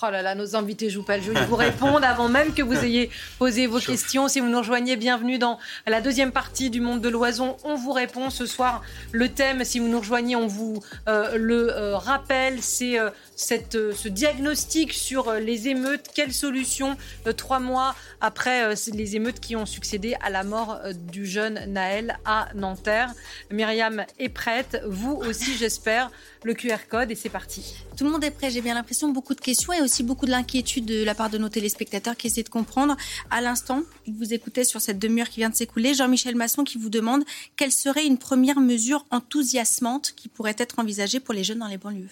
Oh là là, nos invités jouent pas le jeu. Ils vous répondent avant même que vous ayez posé vos questions. Si vous nous rejoignez, bienvenue dans la deuxième partie du monde de l'oison. On vous répond ce soir. Le thème, si vous nous rejoignez, on vous euh, le euh, rappelle. C'est euh, cette, ce diagnostic sur les émeutes. Quelle solution trois mois après les émeutes qui ont succédé à la mort du jeune Naël à Nanterre Myriam est prête. Vous aussi, j'espère. Le QR code et c'est parti. Tout le monde est prêt. J'ai bien l'impression. Beaucoup de questions et aussi beaucoup de l'inquiétude de la part de nos téléspectateurs qui essaient de comprendre. À l'instant, vous écoutez sur cette demi-heure qui vient de s'écouler, Jean-Michel Masson qui vous demande quelle serait une première mesure enthousiasmante qui pourrait être envisagée pour les jeunes dans les banlieues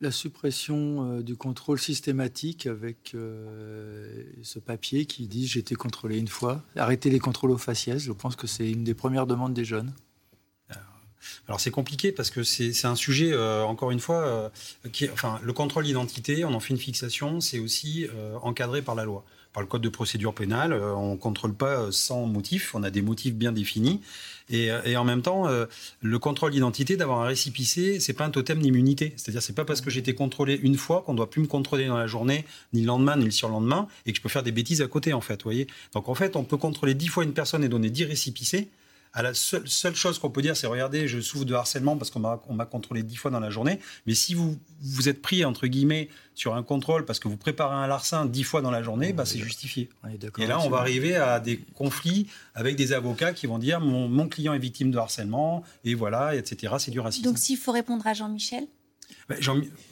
la suppression euh, du contrôle systématique avec euh, ce papier qui dit j'ai été contrôlé une fois. Arrêter les contrôles aux faciès, je pense que c'est une des premières demandes des jeunes. Alors c'est compliqué parce que c'est un sujet, euh, encore une fois, euh, enfin, le contrôle d'identité, on en fait une fixation, c'est aussi euh, encadré par la loi. Par le code de procédure pénale, on ne contrôle pas sans motif, on a des motifs bien définis. Et, en même temps, le contrôle d'identité, d'avoir un récipicé, c'est pas un totem d'immunité. C'est-à-dire, c'est pas parce que j'ai été contrôlé une fois qu'on doit plus me contrôler dans la journée, ni le lendemain, ni le surlendemain, et que je peux faire des bêtises à côté, en fait. Voyez? Donc, en fait, on peut contrôler dix fois une personne et donner dix récipicés la seule, chose qu'on peut dire, c'est regardez, je souffre de harcèlement parce qu'on m'a contrôlé dix fois dans la journée. Mais si vous vous êtes pris entre guillemets sur un contrôle parce que vous préparez un larcin dix fois dans la journée, bah, c'est justifié. Et là, on va arriver à des conflits avec des avocats qui vont dire mon, client est victime de harcèlement et voilà, etc. C'est du racisme. Donc, s'il faut répondre à Jean-Michel? Bah,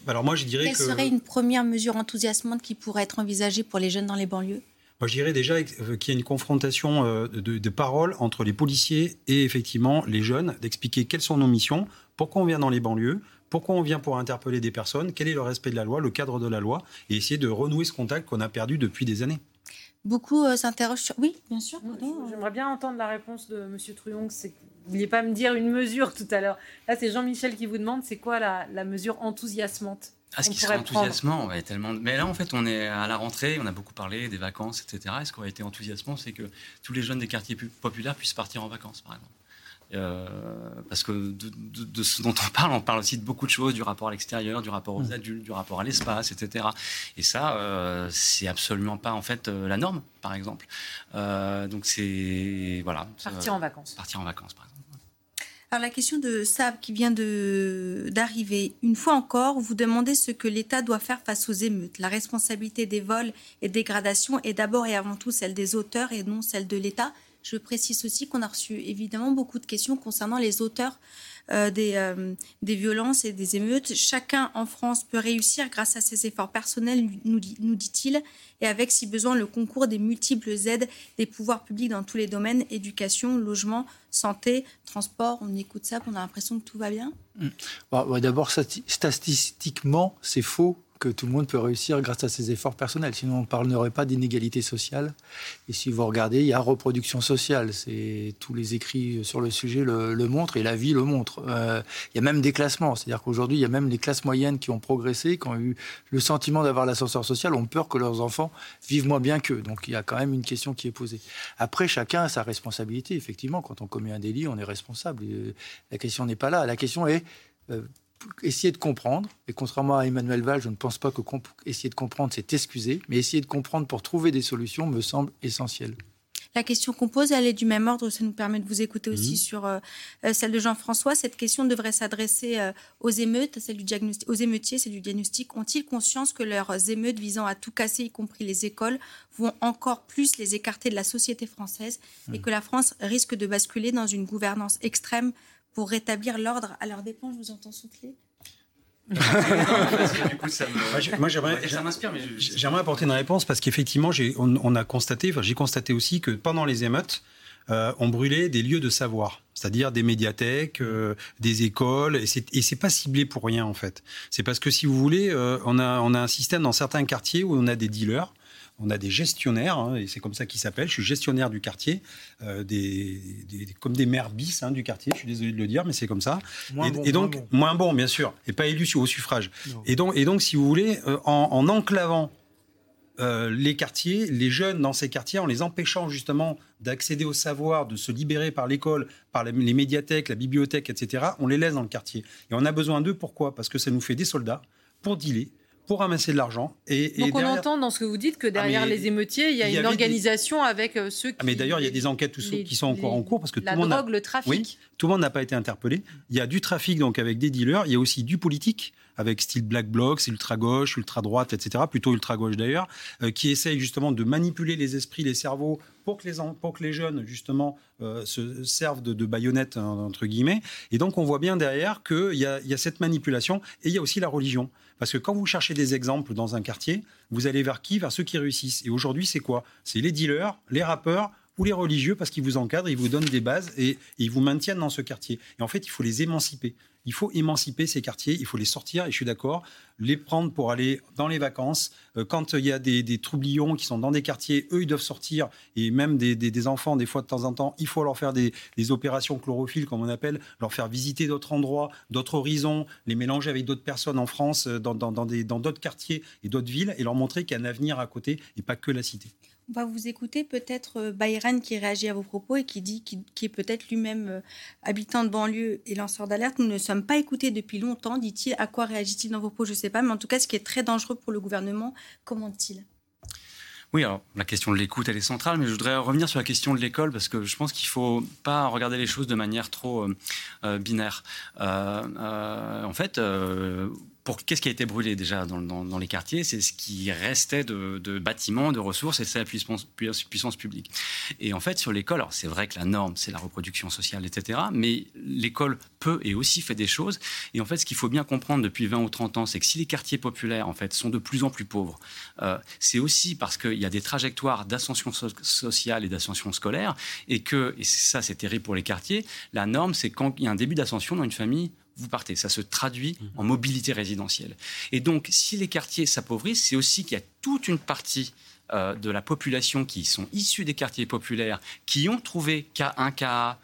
alors moi, je dirais Quelle serait une première mesure enthousiasmante qui pourrait être envisagée pour les jeunes dans les banlieues? Moi, je dirais déjà euh, qu'il y a une confrontation euh, de, paroles entre les policiers et effectivement les jeunes, d'expliquer quelles sont nos missions, pourquoi on vient dans les banlieues, pourquoi on vient pour interpeller des personnes, quel est le respect de la loi, le cadre de la loi, et essayer de renouer ce contact qu'on a perdu depuis des années. Beaucoup euh, s'interrogent sur... Oui, bien sûr. J'aimerais bien entendre la réponse de M. Truong. Vous ne vouliez pas me dire une mesure tout à l'heure. Là, c'est Jean-Michel qui vous demande, c'est quoi la mesure enthousiasmante? Ah, ce qui serait enthousiasmant, ouais, tellement. Mais là, en fait, on est à la rentrée, on a beaucoup parlé des vacances, etc. Et ce qui aurait été enthousiasmant, c'est que tous les jeunes des quartiers populaires puissent partir en vacances, par exemple. Euh, parce que de, ce dont on parle, on parle aussi de beaucoup de choses, du rapport à l'extérieur, du rapport aux mm. adultes, du rapport à l'espace, etc. Et ça, euh, c'est absolument pas en fait euh, la norme, par exemple. donc c'est voilà. Partir en vacances. Partir en vacances, par exemple. Alors la question de Sab qui vient d'arriver, une fois encore, vous demandez ce que l'État doit faire face aux émeutes. La responsabilité des vols et dégradations est d'abord et avant tout celle des auteurs et non celle de l'État. Je précise aussi qu'on a reçu évidemment beaucoup de questions concernant les auteurs euh, des, euh, des violences et des émeutes. Chacun en France peut réussir grâce à ses efforts personnels, nous, dit-il, et avec, si besoin, le concours des multiples aides des pouvoirs publics dans tous les domaines, éducation, logement, santé, transport. On écoute ça, on a l'impression que tout va bien. Mmh. Bah, d'abord, statistiquement, c'est faux que tout le monde peut réussir grâce à ses efforts personnels. Sinon, on ne parlerait pas d'inégalité sociale. Et si vous regardez, il y a reproduction sociale. C'est tous les écrits sur le sujet le, montrent et la vie le montre. Euh, il y a même des classements. C'est-à-dire qu'aujourd'hui, il y a même les classes moyennes qui ont progressé, qui ont eu le sentiment d'avoir l'ascenseur social, ont peur que leurs enfants vivent moins bien qu'eux. Donc, il y a quand même une question qui est posée. Après, chacun a sa responsabilité. Effectivement, quand on commet un délit, on est responsable. la question n'est pas là. La question est euh, essayer de comprendre, et contrairement à Emmanuel Val, je ne pense pas que essayer de comprendre, c'est excuser, mais essayer de comprendre pour trouver des solutions me semble essentiel. La question qu'on pose, elle est du même ordre, ça nous permet de vous écouter aussi mhm. sur euh, euh, celle de Jean-François. Cette question devrait s'adresser euh, aux émeutes, celle du diagnostic, aux émeutiers, c'est du diagnostic. Ont-ils conscience que leurs émeutes visant à tout casser, y compris les écoles, vont encore plus les écarter de la société française et mhm. que la France risque de basculer dans une gouvernance extrême pour rétablir l'ordre à leurs dépens. Je vous entends souffler. Moi, j'aimerais apporter une réponse parce qu'effectivement, on, on, a constaté, enfin, j'ai constaté aussi que pendant les émeutes, euh, on brûlait des lieux de savoir, c'est-à-dire des médiathèques, euh, des écoles, et c'est pas ciblé pour rien en fait. C'est parce que si vous voulez, euh, on, a, on a un système dans certains quartiers où on a des dealers on a des gestionnaires, hein, et c'est comme ça qu'ils s'appellent. Je suis gestionnaire du quartier, euh, des, comme des maires bis hein, du quartier. Je suis désolé de le dire, mais c'est comme ça. et, donc moins bon. bien sûr, et pas élu au suffrage. Et donc, et donc, si vous voulez, euh, en, enclavant euh, les quartiers, les jeunes dans ces quartiers, en les empêchant justement d'accéder au savoir, de se libérer par l'école, par les médiathèques, la bibliothèque, etc., on les laisse dans le quartier. Et on a besoin d'eux, pourquoi? Parce que ça nous fait des soldats pour dealer, pour ramasser de l'argent. Et, Donc on entend dans ce que vous dites que derrière ah, les émeutiers, il y a une organisation avec euh, ceux qui... Ah, mais d'ailleurs, il y a des enquêtes qui sont encore en cours parce que la tout le monde... drogue, le trafic. Oui, tout le monde n'a pas été interpellé. Il y a du trafic donc avec des dealers, il y a aussi du politique avec style black blocs, ultra gauche, ultra droite, etc. Plutôt ultra gauche d'ailleurs, euh, qui essayent justement de manipuler les esprits, les cerveaux pour que les, pour que les jeunes justement euh, se servent de, de baïonnettes entre guillemets. Et donc on voit bien derrière qu'il y a, y a cette manipulation et il y a aussi la religion. Parce que quand vous cherchez des exemples dans un quartier, vous allez vers qui? Vers ceux qui réussissent. Et aujourd'hui, c'est quoi? C'est les dealers, les rappeurs ou les religieux parce qu'ils vous encadrent, ils vous donnent des bases et, ils vous maintiennent dans ce quartier. Et en fait, il faut les émanciper. Il faut émanciper ces quartiers, il faut les sortir, et je suis d'accord, les prendre pour aller dans les vacances. Euh, quand il y a des, troublions qui sont dans des quartiers, eux, ils doivent sortir, et même des, enfants, des fois de temps en temps, il faut leur faire des, opérations chlorophylle, comme on appelle, leur faire visiter d'autres endroits, d'autres horizons, les mélanger avec d'autres personnes en France, euh, dans d'autres quartiers et d'autres villes, et leur montrer qu'il y a un avenir à côté, et pas que la cité. On va vous écouter peut-être euh, Bayran qui réagit à vos propos et qui dit qu'il est peut-être lui-même euh, habitant de banlieue et lanceur d'alerte. Nous ne sommes pas écoutés depuis longtemps, dit-il. À quoi réagit-il dans vos propos? Je ne sais pas, mais en tout cas, ce qui est très dangereux pour le gouvernement, comment dit-il oui, alors la question de l'écoute, elle est centrale, mais je voudrais revenir sur la question de l'école parce que je pense qu'il ne faut pas regarder les choses de manière trop euh, binaire. en fait, qu'est-ce qui a été brûlé déjà dans, les quartiers C'est ce qui restait de, bâtiments, de ressources, et c'est la puissance, puissance, publique. Et en fait, sur l'école, alors c'est vrai que la norme, c'est la reproduction sociale, etc. Mais l'école peut et aussi fait des choses. Et en fait, ce qu'il faut bien comprendre depuis 20 ou 30 ans, c'est que si les quartiers populaires, en fait, sont de plus en plus pauvres, euh, c'est aussi parce qu'il y a des trajectoires d'ascension sociale et d'ascension scolaire, et que, et ça c'est terrible pour les quartiers, la norme, c'est quand il y a un début d'ascension dans une famille, vous partez. Ça se traduit mmh. en mobilité résidentielle. Et donc, si les quartiers s'appauvrissent, c'est aussi qu'il y a toute une partie euh, de la population qui sont issus des quartiers populaires, qui ont trouvé K1, KA,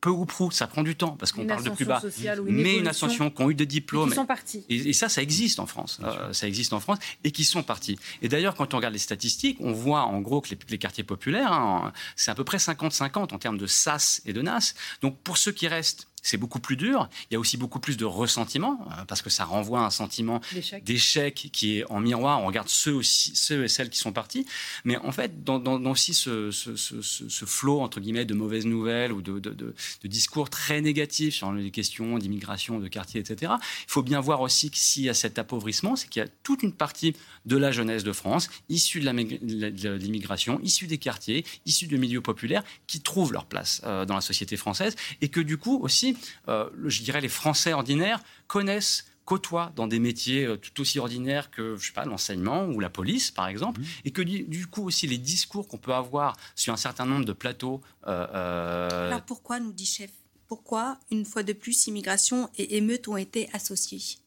peu ou prou, ça prend du temps parce qu'on parle de plus bas, mais une ascension qui ont eu des diplômes. Et qui sont partis. Et, ça, ça existe en France. Euh, ça existe en France et qui sont partis. Et d'ailleurs, quand on regarde les statistiques, on voit en gros que les, quartiers populaires, hein, c'est à peu près 50-50 en termes de SAS et de NAS. Donc pour ceux qui restent, c'est beaucoup plus dur. Il y a aussi beaucoup plus de ressentiment euh, parce que ça renvoie à un sentiment d'échec qui est en miroir. On regarde ceux, aussi, ceux et celles qui sont partis. Mais en fait, dans, aussi ce, ce, flot entre guillemets de mauvaises nouvelles ou de, de, discours très négatifs sur les questions d'immigration, de quartier, etc. Il faut bien voir aussi que s'il y a cet appauvrissement, c'est qu'il y a toute une partie de la jeunesse de France issue de l'immigration, issue des quartiers, issue de milieux populaires qui trouvent leur place euh, dans la société française et que du coup aussi euh, je dirais, les Français ordinaires connaissent côtoient dans des métiers euh, tout aussi ordinaires que, je sais pas, l'enseignement ou la police, par exemple, mmh. et que du coup aussi les discours qu'on peut avoir sur un certain nombre de plateaux. Euh, Alors pourquoi, nous dit chef, pourquoi, une fois de plus, immigration et émeutes ont été associées?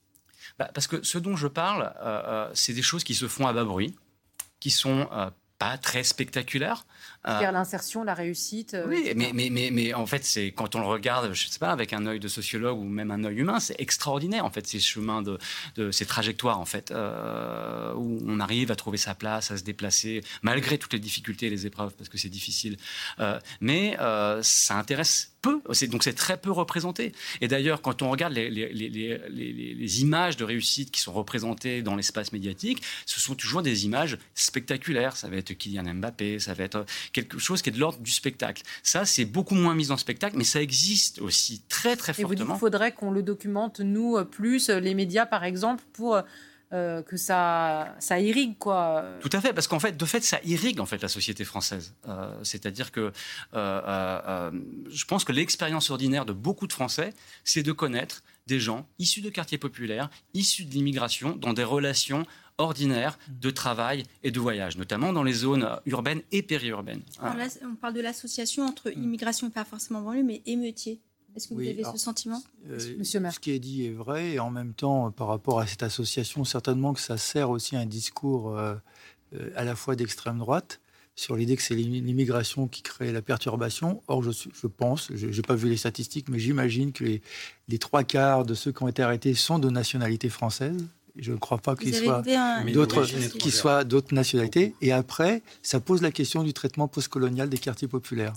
Bah, Parce que ce dont je parle, c'est des choses qui se font à bas bruit, qui sont pas très spectaculaires, euh, l'insertion, la réussite. Euh, oui, mais, mais, mais, mais, en fait, c'est quand on le regarde, je sais pas, avec un œil de sociologue ou même un œil humain, c'est extraordinaire en fait ces chemins de, de ces trajectoires en fait euh, où on arrive à trouver sa place, à se déplacer malgré toutes les difficultés et les épreuves parce que c'est difficile. mais ça intéresse peu, donc c'est très peu représenté. Et d'ailleurs, quand on regarde les, les, les, les, images de réussite qui sont représentées dans l'espace médiatique, ce sont toujours des images spectaculaires. Ça va être Kylian Mbappé, ça va être quelque chose qui est de l'ordre du spectacle. Ça, c'est beaucoup moins mis en spectacle, mais ça existe aussi très très fortement. Et vous dites qu'il faudrait qu'on le documente, nous, euh, plus, euh, les médias par exemple, pour... Euh, que ça, ça irrigue quoi. Tout à fait, parce qu'en fait, de fait, ça irrigue en fait la société française. C'est-à-dire que je pense que l'expérience ordinaire de beaucoup de Français, c'est de connaître des gens issus de quartiers populaires, issus de l'immigration, dans des relations ordinaire de travail et de voyage, notamment dans les zones urbaines et périurbaines. on parle de l'association entre immigration et pas forcément banlieue, mais émeutier. Est-ce que vous avez ce sentiment euh, Monsieur Ce qui est dit est vrai, et en même temps, par rapport à cette association, certainement que ça sert aussi un discours euh, euh, à la fois d'extrême droite sur l'idée que c'est l'immigration qui crée la perturbation. Or, je, je pense, je n'ai pas vu les statistiques, mais j'imagine que les, les, trois quarts de ceux qui ont été arrêtés sont de nationalité française. Je ne crois pas qu'il soient d'autres qui soient d'autres nationalités. Et après, ça pose la question du traitement postcolonial des quartiers populaires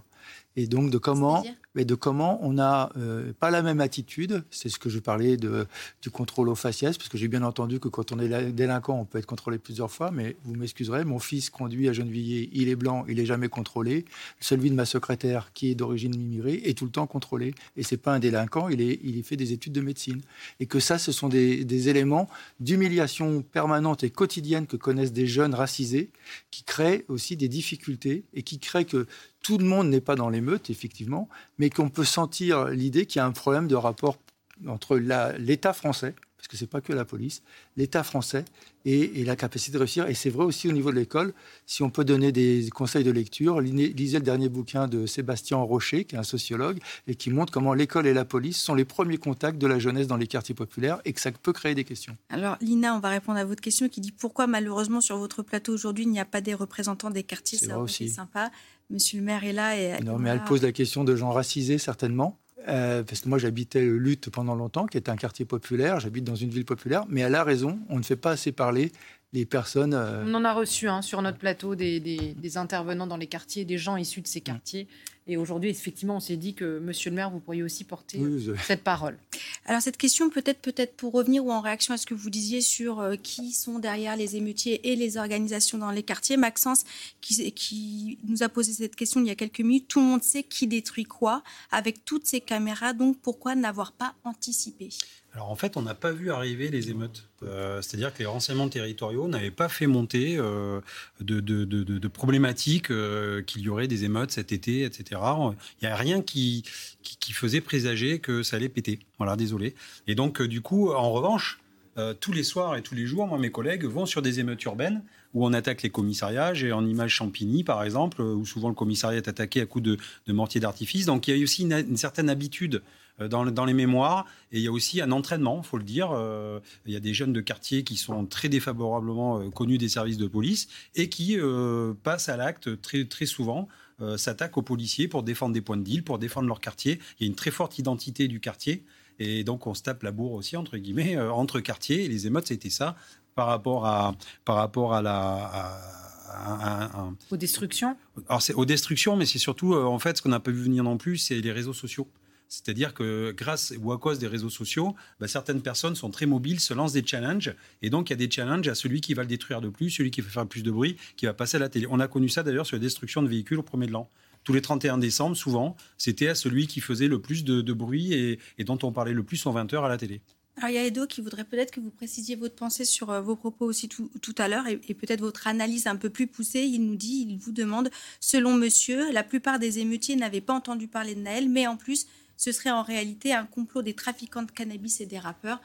et donc de comment, mais de comment on n'a euh, pas la même attitude. C'est ce que je parlais du contrôle au faciès, parce que j'ai bien entendu que quand on est délinquant, on peut être contrôlé plusieurs fois, mais vous m'excuserez, mon fils conduit à Gennevilliers, il est blanc, il n'est jamais contrôlé. Celui de ma secrétaire, qui est d'origine immigrée, est tout le temps contrôlé. Et c'est pas un délinquant, il, est, il fait des études de médecine. Et que ça, ce sont des, des éléments d'humiliation permanente et quotidienne que connaissent des jeunes racisés, qui créent aussi des difficultés et qui créent que tout le monde n'est pas dans l'émeute, effectivement, mais qu'on peut sentir l'idée qu'il y a un problème de rapport entre l'État français, parce que ce n'est pas que la police, l'État français et, la capacité de réussir. Et c'est vrai aussi au niveau de l'école, si on peut donner des conseils de lecture, lisez le dernier bouquin de Sébastien Rocher, qui est un sociologue, et qui montre comment l'école et la police sont les premiers contacts de la jeunesse dans les quartiers populaires et que ça peut créer des questions. Alors Lina, on va répondre à votre question qui dit pourquoi malheureusement sur votre plateau aujourd'hui il n'y a pas des représentants des quartiers? C'est sympa. Monsieur le maire est là. Et non, mais elle pose la question de gens racisés certainement. Euh, parce que moi j'habitais Lutte pendant longtemps, qui est un quartier populaire, j'habite dans une ville populaire, mais elle a raison, on ne fait pas assez parler les personnes. Euh, on en a reçu hein, sur notre plateau des, des, intervenants dans les quartiers, des gens issus de ces quartiers. Et aujourd'hui, effectivement, on s'est dit que, Monsieur le maire, vous pourriez aussi porter cette parole. Alors cette question, peut-être, peut-être pour revenir ou en réaction à ce que vous disiez sur euh, qui sont derrière les émeutiers et les organisations dans les quartiers, Maxence, qui, qui nous a posé cette question il y a quelques minutes. Tout le monde sait qui détruit quoi avec toutes ces caméras. Donc pourquoi n'avoir pas anticipé? Alors en fait, on n'a pas vu arriver les émeutes. Euh, c'est-à-dire que les renseignements territoriaux n'avaient pas fait monter euh, de, problématiques euh, qu'il y aurait des émeutes cet été, etc. Il n'y a rien qui, faisait présager que ça allait péter. Voilà, désolé. Et donc, du coup, en revanche, tous les soirs et tous les jours, moi, mes collègues vont sur des émeutes urbaines où on attaque les commissariats. J'ai en image Champigny, par exemple, où souvent le commissariat est attaqué à coups de, de mortier d'artifice. Donc il y a aussi une certaine habitude euh, dans, les mémoires. Et il y a aussi un entraînement, il faut le dire. Euh, il y a des jeunes de quartier qui sont très défavorablement euh, connus des services de police et qui passent à l'acte très, très souvent. s'attaquent aux policiers pour défendre des points de deal, pour défendre leur quartier. Il y a une très forte identité du quartier. Et donc, on se tape la bourre aussi, entre guillemets, entre quartiers. Et les émeutes, c'était ça par rapport à, par rapport à la. aux destructions? Alors, c'est aux destructions, mais c'est surtout, en fait, ce qu'on n'a pas vu venir non plus, c'est les réseaux sociaux. C'est-à-dire que grâce ou à cause des réseaux sociaux, bah, certaines personnes sont très mobiles, se lancent des challenges. Et donc, il y a des challenges à celui qui va le détruire de plus, celui qui va faire plus de bruit, qui va passer à la télé. On a connu ça d'ailleurs sur la destruction de véhicules au premier de l'an. Tous les 31 décembre, souvent, c'était à celui qui faisait le plus de, bruit et, dont on parlait le plus en 20 heures à la télé. Alors, il y a Edo qui voudrait peut-être que vous précisiez votre pensée sur euh, vos propos aussi tout, à l'heure et, et peut-être votre analyse un peu plus poussée. Il nous dit, il vous demande, selon monsieur, la plupart des émeutiers n'avaient pas entendu parler de Naël, mais en plus, ce serait en réalité un complot des trafiquants de cannabis et des rappeurs.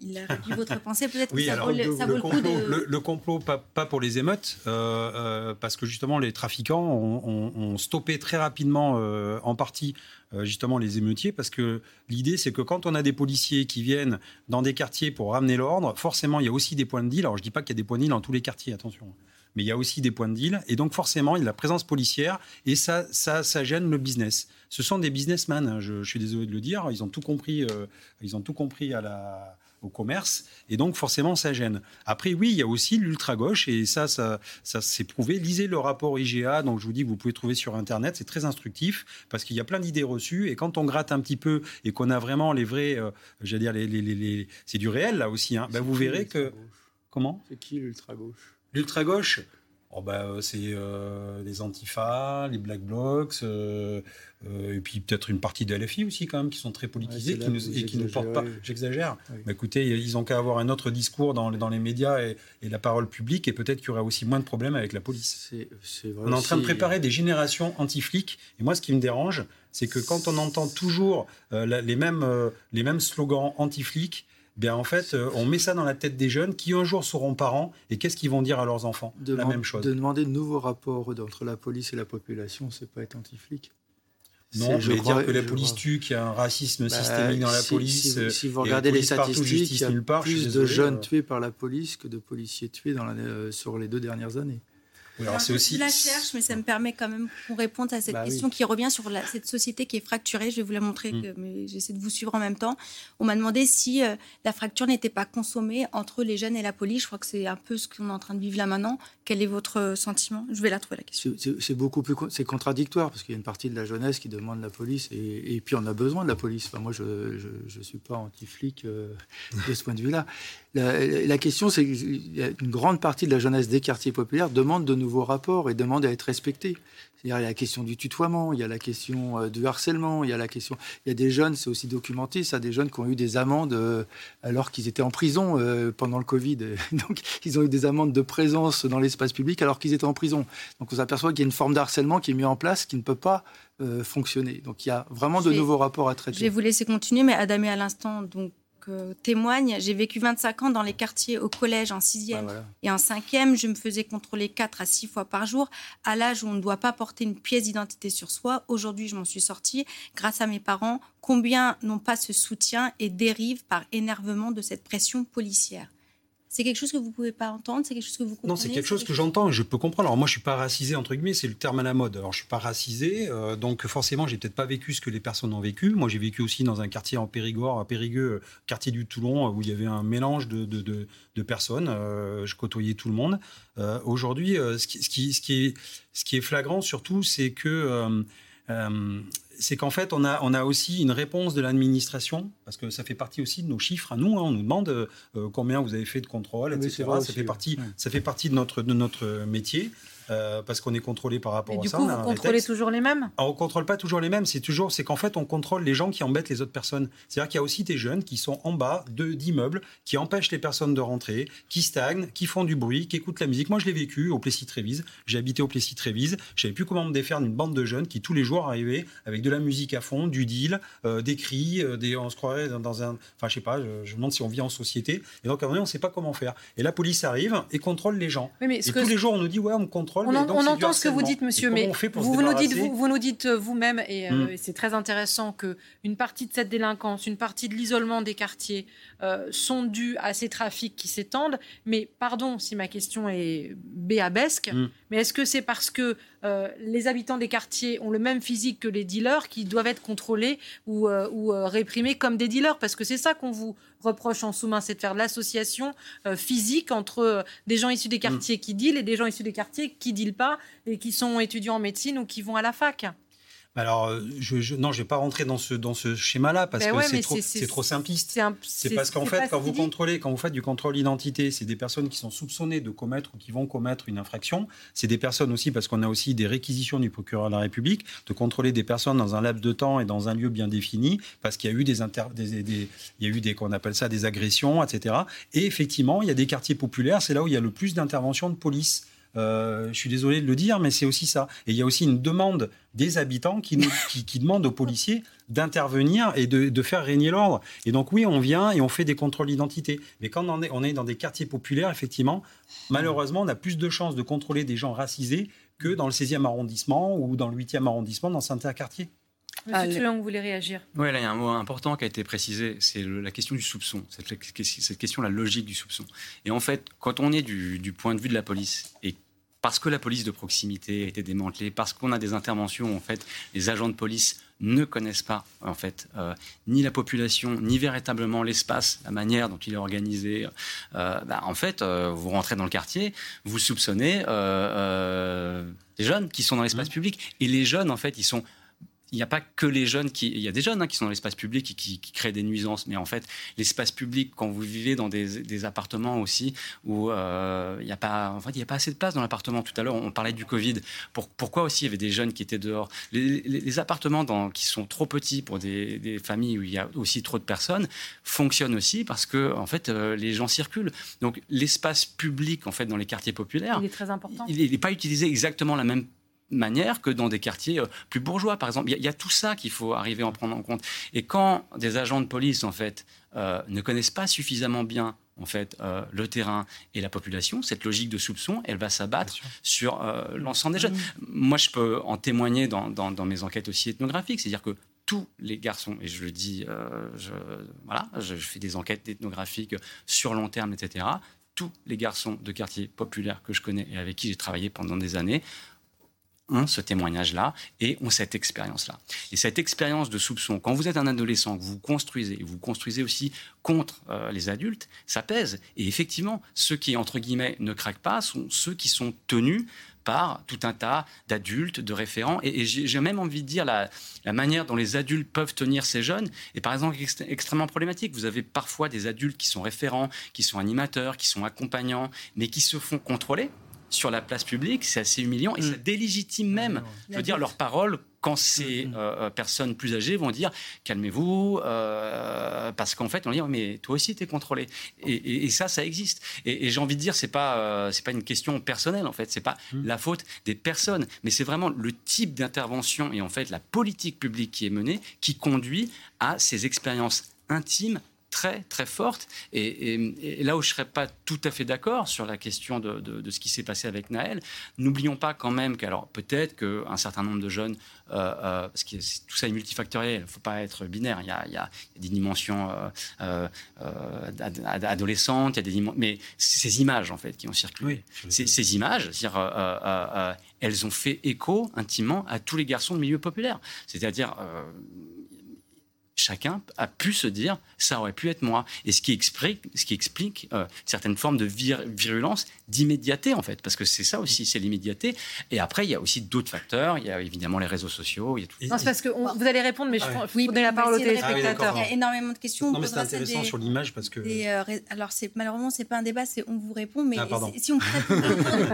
Il a réduit votre pensée. Peut-être que ça, vaut, le, complot, le, complot, pas, pour les émeutes, euh, euh, parce que justement les trafiquants ont, stoppé très rapidement, euh, en partie, justement les émeutiers, parce que l'idée c'est que quand on a des policiers qui viennent dans des quartiers pour ramener l'ordre, forcément il y a aussi des points de deal. Alors je dis pas qu'il y a des points de deal dans tous les quartiers, attention mais il y a aussi des points de deal. Et donc, forcément, il y a la présence policière et ça, ça, ça gêne le business. Ce sont des businessmen, hein, je, suis désolé de le dire. Ils ont tout compris, euh, ils ont tout compris à la, au commerce. Et donc, forcément, ça gêne. Après, oui, il y a aussi l'ultra-gauche, et ça, ça, ça s'est prouvé. Lisez le rapport IGA, donc je vous dis que vous pouvez trouver sur Internet, c'est très instructif, parce qu'il y a plein d'idées reçues, et quand on gratte un petit peu, et qu'on a vraiment les vrais, euh, j'allais dire, les, les, les, c'est du réel, là aussi, hein, ben, vous verrez que... Comment? C'est qui l'ultra-gauche L'ultra-gauche oh bah, euh, C'est euh, les Antifa, les Black Blocs, euh, et puis peut-être une partie de LFI aussi, quand même, qui sont très politisés et qui ne portent pas. J'exagère. Mais écoutez, ils ont qu'à avoir un autre discours dans, dans les médias et, la parole publique, et peut-être qu'il y aurait aussi moins de problèmes avec la police. on est en train de préparer des générations anti-flics, et moi, ce qui me dérange, c'est que quand on entend toujours les, mêmes, les mêmes slogans anti-flics, bien en fait, euh, on met ça dans la tête des jeunes qui un jour seront parents et qu'est-ce qu'ils vont dire à leurs enfants? La même chose. De demander de nouveaux rapports entre la police et la population, c'est pas être anti-flic. Non, je vais dire que la police tue, qu'il y a un racisme bah, systémique dans la police. Si, vous regardez les statistiques, il y a plus de jeunes euh. tués par la police que de policiers tués dans la, euh, sur les deux dernières années. Alors c'est aussi... Je la cherche, mais ça me permet quand même qu'on réponde à cette bah question qui revient sur cette société qui est fracturée. Je vais vous la montrer, mm. mais j'essaie de vous suivre en même temps. On m'a demandé si euh, la fracture n'était pas consommée entre les jeunes et la police. Je crois que c'est un peu ce qu'on est en train de vivre là maintenant. Quel est votre sentiment? Je vais la trouver la question. C'est beaucoup plus c'est contradictoire parce qu'il y a une partie de la jeunesse qui demande la police et, puis on a besoin de la police. moi, je ne suis pas anti-flic euh, de ce point de vue-là. La, question, c'est qu'une grande partie de la jeunesse des quartiers populaires demande de nouveaux rapports et demande à être respectée. Il y a la question du tutoiement, il y a la question euh, du harcèlement, il y a la question. Il y a des jeunes, c'est aussi documenté, ça, des jeunes qui ont eu des amendes euh, alors qu'ils étaient en prison euh, pendant le Covid. Donc, ils ont eu des amendes de présence dans l'espace public alors qu'ils étaient en prison. Donc, on s'aperçoit qu'il y a une forme d'harcèlement qui est mise en place qui ne peut pas fonctionner. Donc, il y a vraiment de nouveaux rapports à traiter. Je vais vous laisser continuer, mais Adamé, à l'instant, donc témoigne. J'ai vécu 25 ans dans les quartiers au collège en 6e ah, et en 5e. Je me faisais contrôler 4 à 6 fois par jour à l'âge où on ne doit pas porter une pièce d'identité sur soi. Aujourd'hui, je m'en suis sortie grâce à mes parents. Combien n'ont pas ce soutien et dérivent par énervement de cette pression policière? C'est quelque chose que vous pouvez pas entendre C'est quelque chose que vous comprenez Non, c'est quelque chose que j'entends et je peux comprendre. Alors moi, je suis pas racisé entre guillemets, c'est le terme à la mode. Alors je suis pas racisé, euh, donc forcément, j'ai peut-être pas vécu ce que les personnes ont vécu. Moi, j'ai vécu aussi dans un quartier en Périgord, à Périgueux, quartier du Toulon, où il y avait un mélange de, de, de, personnes. Euh, je côtoyais tout le monde. Euh, aujourd'hui, ce qui, ce, qui, ce, qui est, ce qui est flagrant surtout, c'est que c'est qu'en fait, on a, on a aussi une réponse de l'administration, parce que ça fait partie aussi de nos chiffres à nous. Hein. on nous demande euh, combien vous avez fait de contrôle, etc. ça, fait partie, ça fait partie de notre, de notre métier. Euh, parce qu'on est contrôlé par rapport à ça. Du coup, vous contrôlez toujours les mêmes? On ne contrôle pas toujours les mêmes. C'est toujours, c'est qu'en fait, on contrôle les gens qui embêtent les autres personnes. C'est-à-dire qu'il y a aussi des jeunes qui sont en bas d'immeubles, qui empêchent les personnes de rentrer, qui stagnent, qui font du bruit, qui écoutent la musique. Moi, je l'ai vécu au Plessis-Trévise. J'ai habité au Plessis-Trévise. Je savais plus comment me défaire d'une bande de jeunes qui tous les jours arrivaient avec de la musique à fond, du deal, euh, des cris, euh, des, on se croirait dans, un, enfin, je sais pas. Je, me demande si on vit en société. Et donc à un moment, on ne sait pas comment faire. Et la police arrive et contrôle les gens. et tous les jours, on nous dit ouais, on contrôle. On, entend ce que vous dites, monsieur, mais vous, nous dites, vous, nous dites vous-même, et, euh, hmm. c'est très intéressant, qu'une partie de cette délinquance, une partie de l'isolement des quartiers euh, sont dues à ces trafics qui s'étendent. Mais pardon si ma question est béabesque, hmm. mais est-ce que c'est parce que euh, les habitants des quartiers ont le même physique que les dealers qui doivent être contrôlés ou, ou réprimés comme des dealers Parce que c'est ça qu'on vous reproche en sous-main, c'est de faire l'association physique entre des gens issus des quartiers hmm. qui dealent et des gens issus des quartiers qui dealent pas et qui sont étudiants en médecine ou qui vont à la fac. Alors, euh, je, je, non, je vais pas rentrer dans ce, dans ce schéma-là parce ben que c'est trop, trop, simpliste. C'est parce qu'en fait, quand vous contrôlez, quand vous faites du contrôle d'identité, c'est des personnes qui sont soupçonnées de commettre ou qui vont commettre une infraction. C'est des personnes aussi, parce qu'on a aussi des réquisitions du procureur de la République, de contrôler des personnes dans un laps de temps et dans un lieu bien défini, parce qu'il y a eu des, inter, des, des, il y a eu des, qu'on appelle ça des agressions, etc. Et effectivement, il y a des quartiers populaires, c'est là où il y a le plus d'interventions de police. Euh, je suis désolé de le dire, mais c'est aussi ça. Et il y a aussi une demande des habitants qui, qui, demandent aux policiers d'intervenir et de, faire régner l'ordre. Et donc oui, on vient et on fait des contrôles d'identité. Mais quand on est, on est dans des quartiers populaires, effectivement, malheureusement, on a plus de chances de contrôler des gens racisés que dans le 16e arrondissement ou dans le 8e arrondissement dans certains quartiers. Monsieur Tulon, vous voulez réagir? Oui, là, il y a un mot important qui a été précisé, c'est la question du soupçon, cette, cette question, la logique du soupçon. Et en fait, quand on est du, du point de vue de la police et parce que la police de proximité a été démantelée, parce qu'on a des interventions, en fait, les agents de police ne connaissent pas, en fait, euh, ni la population, ni véritablement l'espace, la manière dont il est organisé. Euh, bah, en fait, euh, vous rentrez dans le quartier, vous soupçonnez des jeunes qui sont dans l'espace mmh. public. Et les jeunes, en fait, ils sont il n'y a pas que les jeunes qui. Il y a des jeunes hein, qui sont dans l'espace public et qui, créent des nuisances, mais en fait, l'espace public, quand vous vivez dans des, appartements aussi où euh, il n'y a pas, en fait, il y a pas assez de place dans l'appartement. Tout à l'heure, on parlait du Covid. pourquoi aussi il y avait des jeunes qui étaient dehors? Les, appartements dans, qui sont trop petits pour des, familles où il y a aussi trop de personnes fonctionnent aussi parce que en fait, euh, les gens circulent. Donc, l'espace public, en fait, dans les quartiers populaires, il est très important. Il n'est pas utilisé exactement la même manière que dans des quartiers euh, plus bourgeois, par exemple. Il y, a tout ça qu'il faut arriver à en prendre en compte. Et quand des agents de police, en fait, euh, ne connaissent pas suffisamment bien en fait euh, le terrain et la population, cette logique de soupçon, elle va s'abattre sur l'ensemble des jeunes. Mmh. Moi, je peux en témoigner dans, dans, mes enquêtes aussi ethnographiques, c'est-à-dire que tous les garçons, et je le dis, je, voilà, je, fais des enquêtes ethnographiques sur long terme, etc tous les garçons de quartier populaire que je connais et avec qui j'ai travaillé pendant des années ont ce témoignage-là et ont cette expérience-là. Et cette expérience de soupçon, quand vous êtes un adolescent, que vous construisez, vous construisez aussi contre euh, les adultes, ça pèse. Et effectivement, ceux qui, entre guillemets, ne craquent pas sont ceux qui sont tenus par tout un tas d'adultes, de référents. Et, j'ai même envie de dire la, la, manière dont les adultes peuvent tenir ces jeunes est par exemple extrêmement problématique. Vous avez parfois des adultes qui sont référents, qui sont animateurs, qui sont accompagnants, mais qui se font contrôler sur la place publique, c'est assez humiliant et ça mm. délégitime même, je veux dire, leurs paroles quand ces mm, mm. Euh, euh, personnes plus âgées vont dire calmez-vous, euh, parce qu'en fait on dit mais toi aussi tu es contrôlé. Et, ça, ça existe. Et, j'ai envie de dire c'est pas c'est pas une question personnelle en fait, c'est pas la faute des personnes, mais c'est vraiment le type d'intervention et en fait la politique publique qui est menée qui conduit à ces expériences intimes très très forte. Et, là où je serais pas tout à fait d'accord sur la question de, ce qui s'est passé avec Naël, n'oublions pas quand même qu'alors peut-être qu'un certain nombre de jeunes, euh, euh, parce que tout ça est multifactoriel, il faut pas être binaire, il y a, des dimensions euh, adolescentes, il y a des mais ces images en fait qui ont circulé, ces, images, elles ont fait écho intimement à tous les garçons de milieu populaire. C'est-à-dire chacun a pu se dire ça aurait pu être moi. Et ce qui explique, ce qui explique euh, certaines formes de virulence, d'immédiateté en fait, parce que c'est ça aussi, c'est l'immédiateté. Et après, il y a aussi d'autres facteurs. Il y a évidemment les réseaux sociaux. Il y a tout... Non, c'est parce que vous allez répondre, mais je ah oui. donner la parole aux téléspectateurs. il y a énormément de questions. Non, mais c'est intéressant sur l'image parce que. Euh, alors, malheureusement, c'est pas un débat, c'est on vous répond, mais ah, si on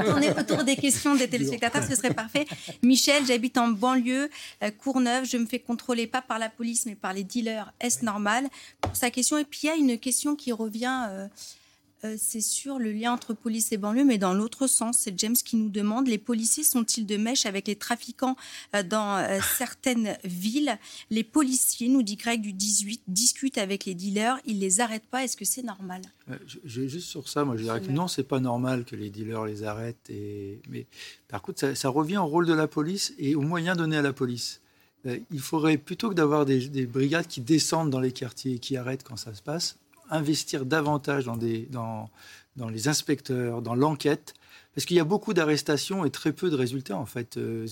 tournait autour des questions des téléspectateurs, ce serait parfait. Michel, j'habite en banlieue, euh, Courneuve, je me fais contrôler pas par la police, mais par les dealer, est-ce normal? Pour sa question. Et puis il y a une question qui revient, euh, euh, c'est sur le lien entre police et banlieue, mais dans l'autre sens. C'est James qui nous demande, les policiers sont-ils de mèche avec les trafiquants euh, dans certaines villes? Les policiers, nous dit Greg du 18, discutent avec les dealers, ils les arrêtent pas. Est-ce que c'est normal? Je, Juste sur ça, moi je dirais que non, c'est pas normal que les dealers les arrêtent. Et... Mais par contre, ça, ça revient au rôle de la police et aux moyens donnés à la police. Euh, il faudrait, plutôt que d'avoir des, brigades qui descendent dans les quartiers et qui arrêtent quand ça se passe, investir davantage dans, les inspecteurs, dans l'enquête, parce qu'il y a beaucoup d'arrestations et très peu de résultats, en fait. Euh,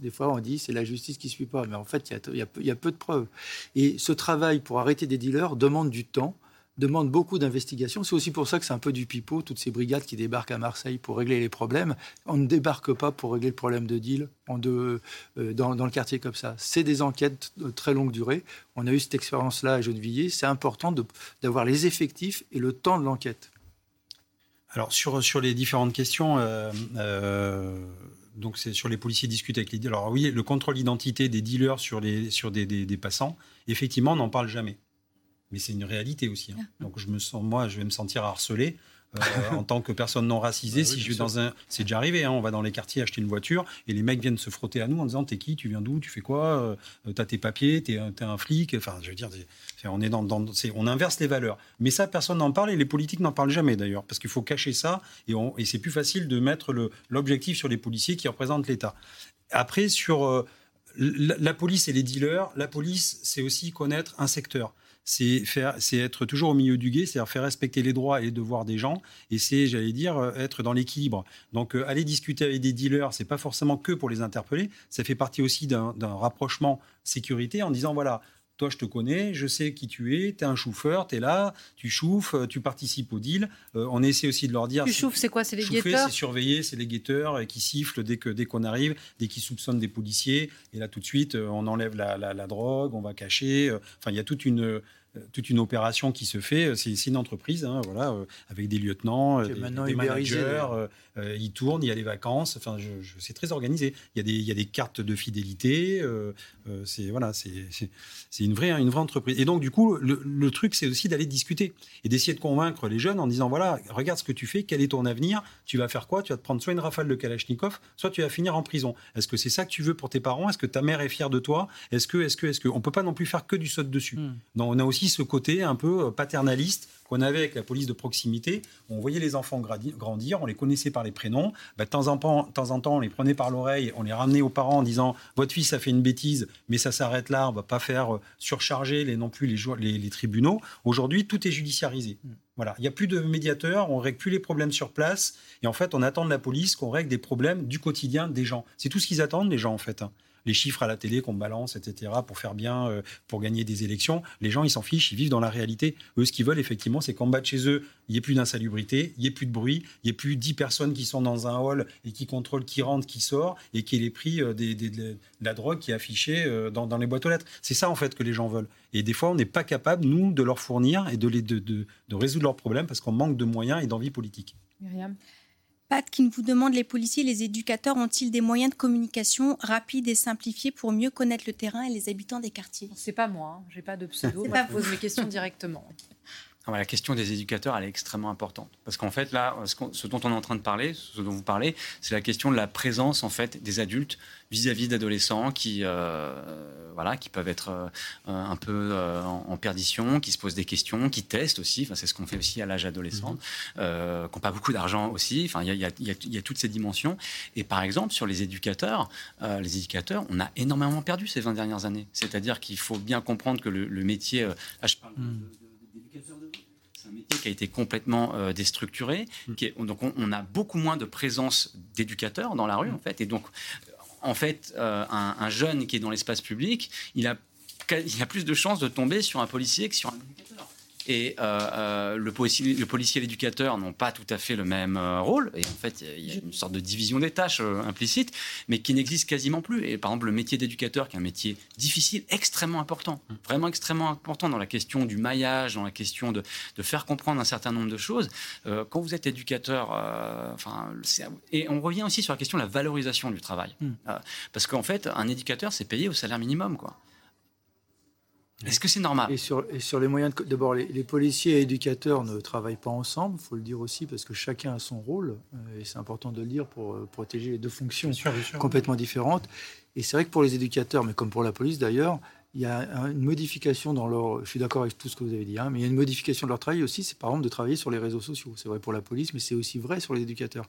des fois, on dit c'est la justice qui ne suit pas, mais en fait, il, y a, il y, a, peu de preuves. Et ce travail pour arrêter des dealers demande du temps demande beaucoup d'investigation. C'est aussi pour ça que c'est un peu du pipeau, toutes ces brigades qui débarquent à Marseille pour régler les problèmes. On ne débarque pas pour régler le problème de deal en deux, euh, dans, le quartier comme ça. C'est des enquêtes de très longue durée. On a eu cette expérience-là à Gennevilliers. C'est important d'avoir les effectifs et le temps de l'enquête. Alors, sur, sur les différentes questions, euh, euh, donc c'est sur les policiers discutent avec les dealers. Alors oui, le contrôle d'identité des dealers sur, les, sur des, des passants, effectivement, on n'en parle jamais mais c'est une réalité aussi. Hein. Ah. Donc je me sens, moi, je vais me sentir harcelé. Euh, en tant que personne non racisée, bah si je vais dans un, c'est déjà arrivé, hein, on va dans les quartiers acheter une voiture et les mecs viennent se frotter à nous en disant t'es qui, tu viens d'où, tu fais quoi, euh, t'as tes papiers, t'es, es un flic, enfin je veux dire, on est dans, on inverse les valeurs. Mais ça personne n'en parle et les politiques n'en parlent jamais d'ailleurs parce qu'il faut cacher ça et, et c'est plus facile de mettre le, l'objectif sur les policiers qui représentent l'État. Après sur euh, la police et les dealers, la police c'est aussi connaître un secteur c'est faire, c'est être toujours au milieu du guet, c'est-à-dire faire respecter les droits et les devoirs des gens, et c'est, j'allais dire, euh, être dans l'équilibre. Donc, euh, aller discuter avec des dealers, c'est pas forcément que pour les interpeller, ça fait partie aussi d'un rapprochement sécurité en disant voilà, toi, je te connais, je sais qui tu es, tu es un chauffeur, tu es là, tu chauffes, euh, tu participes au deal. on essaie aussi de leur dire. Tu chauffes, c'est quoi C'est les guetteurs C'est surveiller, c'est les guetteurs qui sifflent dès qu'on dès qu'on arrive, dès qu'ils soupçonnent des policiers. Et là, tout de suite, on enlève la, la drogue, on va cacher. Enfin, il y a toute une, euh, toute une opération qui se fait. C'est une entreprise, hein, voilà, euh, avec des lieutenants, euh, des, des managers. Tournent, il y a les vacances. Enfin, je, c'est très organisé. Il y, a des, il y a des cartes de fidélité. c'est voilà, c'est une vraie, une vraie entreprise. Et donc, du coup, le, truc, c'est aussi d'aller discuter et d'essayer de convaincre les jeunes en disant voilà, regarde ce que tu fais, quel est ton avenir, tu vas faire quoi? Tu vas te prendre soit une rafale de Kalachnikov, soit tu vas finir en prison. Est-ce que c'est ça que tu veux pour tes parents? Est-ce que ta mère est fière de toi? Est-ce que, est-ce que, est-ce que, on peut pas non plus faire que du saut dessus. Hmm. Non, on a aussi ce côté un peu paternaliste qu'on avait avec la police de proximité. On voyait les enfants grandir, on les connaissait par les prénoms. Bah, de, temps en temps, on les prenait par l'oreille, on les ramenait aux parents en disant Votre fils a fait une bêtise, mais ça s'arrête là, on ne va pas faire euh, surcharger les, non plus les, les, tribunaux. Aujourd'hui, tout est judiciarisé. Mm. Voilà, il n'y a plus de médiateurs, on règle plus les problèmes sur place, et en fait, on attend de la police qu'on règle des problèmes du quotidien des gens. C'est tout ce qu'ils attendent, les gens, en fait. Les chiffres à la télé qu'on balance, etc., pour faire bien, euh, pour gagner des élections. Les gens, ils s'en fichent, ils vivent dans la réalité. Eux, ce qu'ils veulent, effectivement, c'est qu'en bas de chez eux, il n'y ait plus d'insalubrité, il n'y ait plus de bruit, il n'y ait plus dix personnes qui sont dans un hall et qui contrôlent qui rentre, qui sort, et qui est les prix euh, de la drogue qui est affichée euh, dans, les boîtes aux lettres. C'est ça, en fait, que les gens veulent. Et des fois, on n'est pas capable, nous, de leur fournir et de, les, de, résoudre leurs problèmes parce qu'on manque de moyens et d'envie politique. Pat qui vous demande les policiers et les éducateurs ont-ils des moyens de communication rapides et simplifiés pour mieux connaître le terrain et les habitants des quartiers? C'est pas moi, hein. j'ai pas de pseudo. je pose mes questions directement. la question des éducateurs, elle est extrêmement importante. Parce qu'en fait, là, ce, dont on est en train de parler, ce dont vous parlez, c'est la question de la présence en fait, des adultes vis-à-vis d'adolescents qui, euh, voilà, qui peuvent être euh, un peu euh, en, perdition, qui se posent des questions, qui testent aussi. Enfin, c'est ce qu'on fait aussi à l'âge adolescent, mmh. qui n'ont pas beaucoup d'argent aussi. Enfin, il y, y, a toutes ces dimensions. Et par exemple, sur les éducateurs, les éducateurs, on a énormément perdu ces 20 dernières années. C'est-à-dire qu'il faut bien comprendre que le, métier, je parle d'éducateur de c'est un métier qui a été complètement déstructuré. Mmh. Qui donc, on, on, a beaucoup moins de présence d'éducateurs dans la rue, en fait. Et donc, en fait, euh, un, jeune qui est dans l'espace public, il a, il a plus de chances de tomber sur un policier que sur un éducateur. Et euh, euh, le, policier, le policier et l'éducateur n'ont pas tout à fait le même euh, rôle. Et en fait, il y a une sorte de division des tâches implicite, mais qui n'existe quasiment plus. Et par exemple, le métier d'éducateur, qui est un métier difficile, extrêmement important, mmh. vraiment extrêmement important dans la question du maillage, dans la question de, de faire comprendre un certain nombre de choses. quand vous êtes éducateur, enfin, et on revient aussi sur la question de la valorisation du travail. Mmh. parce qu'en fait, un éducateur, c'est payé au salaire minimum. quoi. Est-ce que c'est normal et sur, et sur, les moyens de. D'abord, les, policiers et éducateurs ne travaillent pas ensemble, il faut le dire aussi, parce que chacun a son rôle, euh, et c'est important de le dire pour euh, protéger les deux fonctions complètement différentes. Et c'est vrai que pour les éducateurs, mais comme pour la police d'ailleurs, il y a une modification dans leur. Je suis d'accord avec tout ce que vous avez dit, hein, mais il y a une modification de leur travail aussi. C'est par exemple de travailler sur les réseaux sociaux. C'est vrai pour la police, mais c'est aussi vrai sur les éducateurs.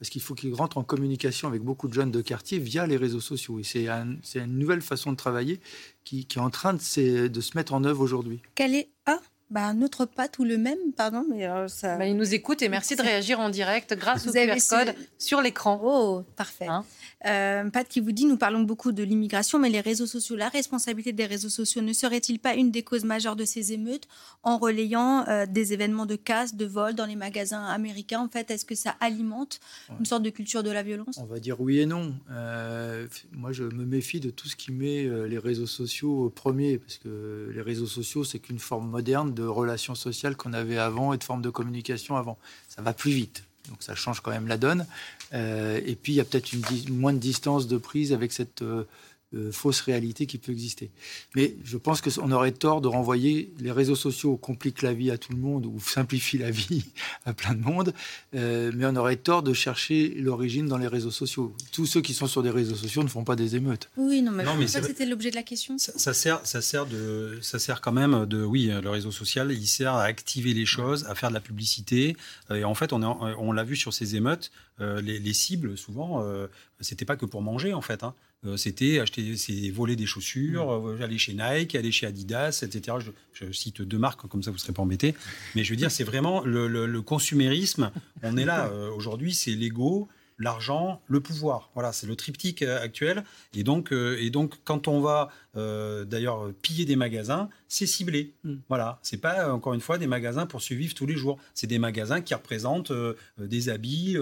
Parce qu'il faut qu'ils rentrent en communication avec beaucoup de jeunes de quartier via les réseaux sociaux. Et c'est une nouvelle façon de travailler qui, est en train de, de se mettre en œuvre aujourd'hui. Quelle est. Ah bah, notre patte ou le même, pardon, mais euh, ça. Bah, il nous écoute et merci de réagir en direct grâce au QR code sur l'écran. Oh, parfait. Hein euh, Pat qui vous dit, nous parlons beaucoup de l'immigration, mais les réseaux sociaux, la responsabilité des réseaux sociaux ne serait-il pas une des causes majeures de ces émeutes en relayant euh, des événements de casse, de vol dans les magasins américains En fait, est-ce que ça alimente une sorte de culture de la violence? On va dire oui et non. Euh, moi, je me méfie de tout ce qui met les réseaux sociaux au premier, parce que les réseaux sociaux, c'est qu'une forme moderne de relations sociales qu'on avait avant et de formes de communication avant. Ça va plus vite. Donc ça change quand même la donne. Euh, et puis il y a peut-être une moins de distance de prise avec cette euh, euh, fausse réalité qui peut exister. Mais je pense qu'on aurait tort de renvoyer les réseaux sociaux compliquent la vie à tout le monde ou simplifient la vie à plein de monde, euh, mais on aurait tort de chercher l'origine dans les réseaux sociaux. Tous ceux qui sont sur des réseaux sociaux ne font pas des émeutes. Oui, non, mais, non, mais ça c'était l'objet de la question. Ça, sert, ça sert de, ça sert quand même de, oui, le réseau social, il sert à activer les choses, à faire de la publicité. Et en fait, on, on l'a vu sur ces émeutes, euh, les, cibles souvent, c'était pas que pour manger en fait. Hein. Euh, c'était acheter, c'est voler des chaussures, mm. euh, aller chez Nike, aller chez Adidas, etc. Je, cite deux marques, comme ça vous ne serez pas embêtés. Mais je veux dire, c'est vraiment le, consumérisme. On est là euh, aujourd'hui, c'est l'ego, l'argent, le pouvoir. Voilà, c'est le triptyque euh, actuel. Et donc, euh, et donc quand on va euh, d'ailleurs piller des magasins, c'est ciblé. Mm. Voilà, c'est pas encore une fois des magasins pour survivre tous les jours. C'est des magasins qui représentent des habits.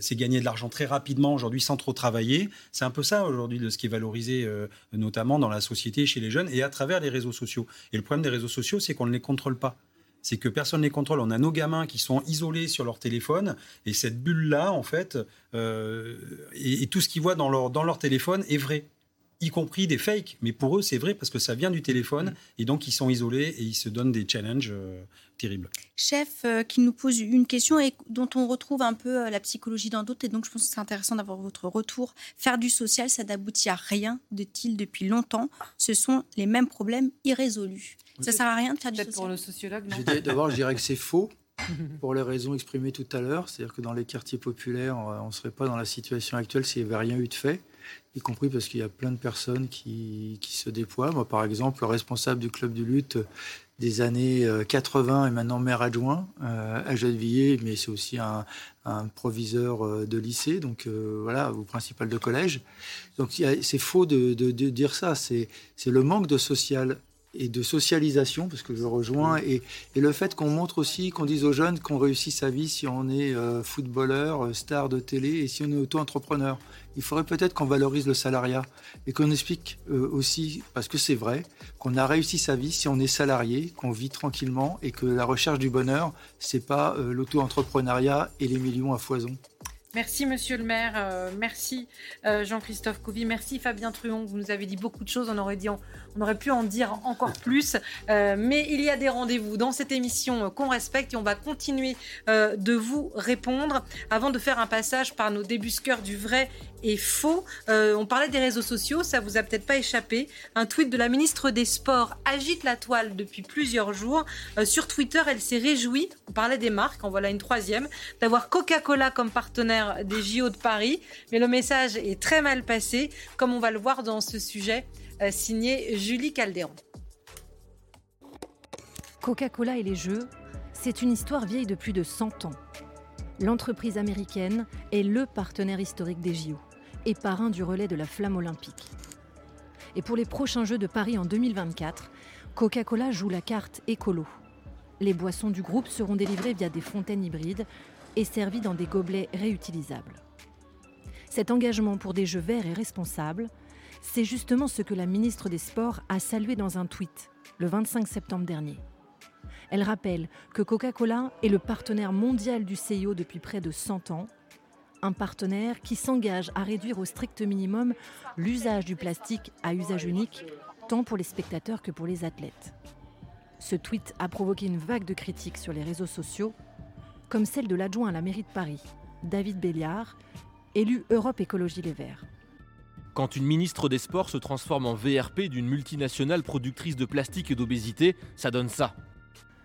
c'est gagner de l'argent très rapidement aujourd'hui sans trop travailler. C'est un peu ça aujourd'hui de ce qui est valorisé, notamment dans la société chez les jeunes et à travers les réseaux sociaux. Et le problème des réseaux sociaux, c'est qu'on ne les contrôle pas c'est que personne ne les contrôle. On a nos gamins qui sont isolés sur leur téléphone, et cette bulle-là, en fait, euh, et, tout ce qu'ils voient dans leur, dans leur téléphone est vrai. Y compris des fakes. Mais pour eux, c'est vrai parce que ça vient du téléphone et donc ils sont isolés et ils se donnent des challenges euh, terribles. Chef euh, qui nous pose une question et dont on retrouve un peu euh, la psychologie dans d'autres et donc je pense que c'est intéressant d'avoir votre retour. Faire du social, ça n'aboutit à rien, dit-il depuis longtemps. Ce sont les mêmes problèmes irrésolus. Ça sert à rien de faire du social. pour le sociologue, non D'abord, je dirais que c'est faux. pour les raisons exprimées tout à l'heure, c'est-à-dire que dans les quartiers populaires, on ne serait pas dans la situation actuelle s'il n'y avait rien eu de fait y compris parce qu'il y a plein de personnes qui, qui, se déploient. Moi, par exemple, le responsable du club de lutte des années 80 est maintenant maire adjoint euh, à Gennevilliers, mais c'est aussi un, proviseur euh, de lycée, donc euh, voilà, ou principal de collège. Donc c'est faux de, de, dire ça. C'est le manque de social et de socialisation, parce que je rejoins, et, et le fait qu'on montre aussi, qu'on dise aux jeunes qu'on réussit sa vie si on est footballeur, star de télé, et si on est auto-entrepreneur il faudrait peut-être qu'on valorise le salariat et qu'on explique euh, aussi, parce que c'est vrai, qu'on a réussi sa vie si on est salarié, qu'on vit tranquillement et que la recherche du bonheur, c'est pas euh, l'auto-entrepreneuriat et les millions à foison. Merci Monsieur le maire, euh, merci Jean-Christophe Couvi, merci Fabien Truon, vous nous avez dit beaucoup de choses, on aurait, dit, on, aurait pu en dire encore plus, mais il y a des rendez-vous dans cette émission qu'on respecte et on va continuer de vous répondre. Avant de faire un passage par nos débusqueurs du vrai est faux. Euh, on parlait des réseaux sociaux, ça vous a peut-être pas échappé. Un tweet de la ministre des Sports agite la toile depuis plusieurs jours. Euh, sur Twitter, elle s'est réjouie, on parlait des marques, en voilà une troisième, d'avoir Coca-Cola comme partenaire des JO de Paris. Mais le message est très mal passé, comme on va le voir dans ce sujet euh, signé Julie Caldéron. Coca-Cola et les Jeux, c'est une histoire vieille de plus de 100 ans. L'entreprise américaine est le partenaire historique des JO et parrain du relais de la flamme olympique. Et pour les prochains Jeux de Paris en 2024, Coca-Cola joue la carte écolo. Les boissons du groupe seront délivrées via des fontaines hybrides et servies dans des gobelets réutilisables. Cet engagement pour des jeux verts et responsables, c'est justement ce que la ministre des Sports a salué dans un tweet le 25 septembre dernier. Elle rappelle que Coca-Cola est le partenaire mondial du CIO depuis près de 100 ans un partenaire qui s'engage à réduire au strict minimum l'usage du plastique à usage unique, tant pour les spectateurs que pour les athlètes. Ce tweet a provoqué une vague de critiques sur les réseaux sociaux, comme celle de l'adjoint à la mairie de Paris, David Béliard, élu Europe Écologie Les Verts. Quand une ministre des Sports se transforme en VRP d'une multinationale productrice de plastique et d'obésité, ça donne ça.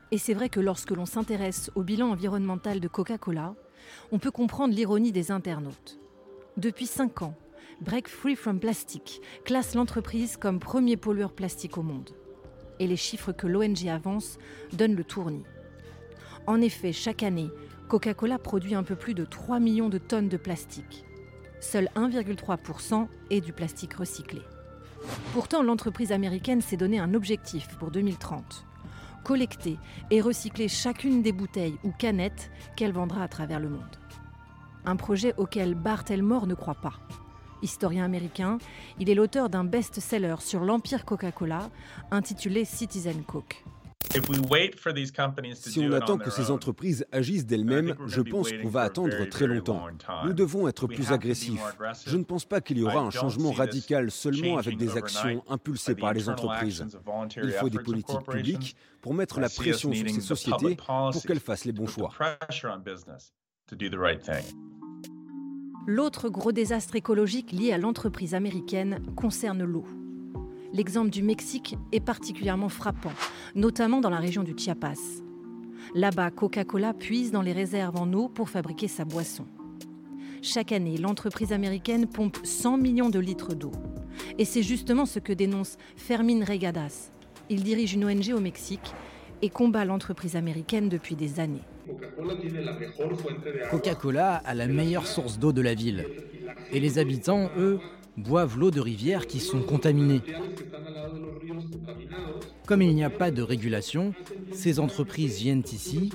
Et c'est vrai que lorsque l'on s'intéresse au bilan environnemental de Coca-Cola, on peut comprendre l'ironie des internautes. Depuis 5 ans, Break Free from Plastic classe l'entreprise comme premier pollueur plastique au monde. Et les chiffres que l'ONG avance donnent le tournis. En effet, chaque année, Coca-Cola produit un peu plus de 3 millions de tonnes de plastique. Seul 1,3% est du plastique recyclé. Pourtant, l'entreprise américaine s'est donné un objectif pour 2030 collecter et recycler chacune des bouteilles ou canettes qu'elle vendra à travers le monde. Un projet auquel Bart Elmore ne croit pas. Historien américain, il est l'auteur d'un best-seller sur l'empire Coca-Cola intitulé Citizen Coke. Si on attend que ces entreprises agissent d'elles-mêmes, je pense qu'on va attendre très longtemps. Nous devons être plus agressifs. Je ne pense pas qu'il y aura un changement radical seulement avec des actions impulsées par les entreprises. Il faut des politiques publiques pour mettre la pression sur ces sociétés pour qu'elles fassent les bons choix. L'autre gros désastre écologique lié à l'entreprise américaine concerne l'eau. L'exemple du Mexique est particulièrement frappant, notamment dans la région du Chiapas. Là-bas, Coca-Cola puise dans les réserves en eau pour fabriquer sa boisson. Chaque année, l'entreprise américaine pompe 100 millions de litres d'eau. Et c'est justement ce que dénonce Fermin Regadas. Il dirige une ONG au Mexique et combat l'entreprise américaine depuis des années. Coca-Cola a la meilleure source d'eau de la ville. Et les habitants, eux, boivent l'eau de rivières qui sont contaminées. Comme il n'y a pas de régulation, ces entreprises viennent ici,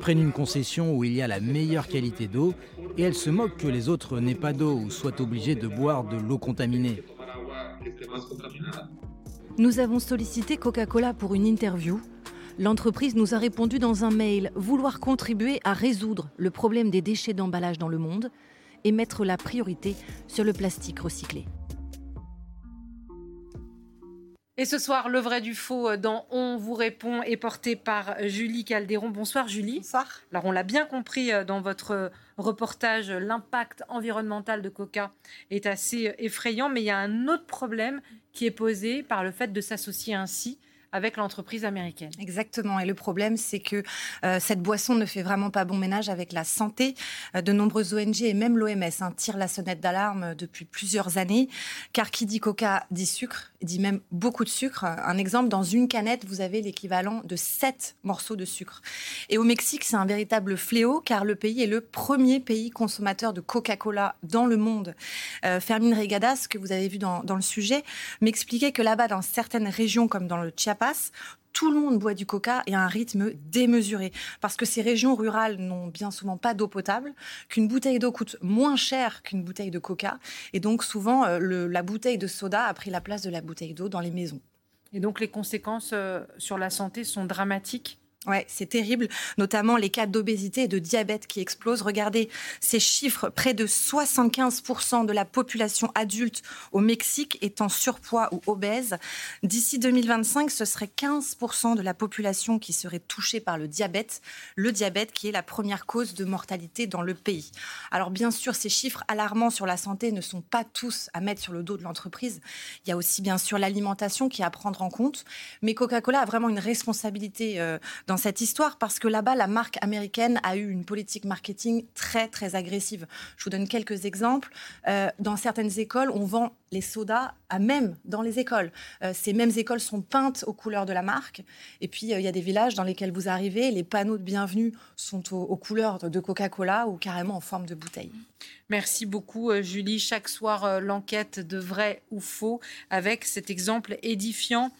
prennent une concession où il y a la meilleure qualité d'eau et elles se moquent que les autres n'aient pas d'eau ou soient obligés de boire de l'eau contaminée. Nous avons sollicité Coca-Cola pour une interview. L'entreprise nous a répondu dans un mail vouloir contribuer à résoudre le problème des déchets d'emballage dans le monde et mettre la priorité sur le plastique recyclé. Et ce soir, le vrai du faux dans On vous répond est porté par Julie Caldéron. Bonsoir Julie. Bonsoir. Alors on l'a bien compris euh, dans votre reportage, l'impact environnemental de Coca est assez effrayant, mais il y a un autre problème qui est posé par le fait de s'associer ainsi avec l'entreprise américaine. Exactement. Et le problème, c'est que euh, cette boisson ne fait vraiment pas bon ménage avec la santé. Euh, de nombreuses ONG et même l'OMS hein, tirent la sonnette d'alarme depuis plusieurs années. Car qui dit coca dit sucre, dit même beaucoup de sucre. Un exemple, dans une canette, vous avez l'équivalent de 7 morceaux de sucre. Et au Mexique, c'est un véritable fléau car le pays est le premier pays consommateur de Coca-Cola dans le monde. Euh, Fermine Regadas, que vous avez vu dans le sujet, m'expliquait que là-bas, dans certaines régions comme dans le Chiapas, tout le monde boit du coca et à un rythme démesuré. Parce que ces régions rurales n'ont bien souvent pas d'eau potable, qu'une bouteille d'eau coûte moins cher qu'une bouteille de coca. Et donc souvent, euh, la bouteille de soda a pris la place de la bouteille d'eau dans les maisons. Et donc les conséquences euh, sur la santé sont dramatiques Ouais, c'est terrible, notamment les cas d'obésité et de diabète qui explosent. Regardez ces chiffres, près de 75% de la population adulte au Mexique est en surpoids ou obèse. D'ici 2025, ce serait 15% de la population qui serait touchée par le diabète, le diabète qui est la première cause de mortalité dans le pays. Alors bien sûr, ces chiffres alarmants sur la santé ne sont pas tous à mettre sur le dos de l'entreprise. Il y a aussi bien sûr l'alimentation qui est à prendre en compte, mais Coca-Cola a vraiment une responsabilité euh, dans cette histoire parce que là-bas, la marque américaine a eu une politique marketing très, très agressive. Je vous donne quelques exemples. Euh, dans certaines écoles, on vend les sodas à même dans les écoles. Euh, ces mêmes écoles sont peintes aux couleurs de la marque. Et puis, euh, il y a des villages dans lesquels vous arrivez, les panneaux de bienvenue sont aux, couleurs de Coca-Cola ou carrément en forme de bouteille. Merci beaucoup, Julie. Chaque soir, l'enquête de vrai ou faux avec cet exemple édifiant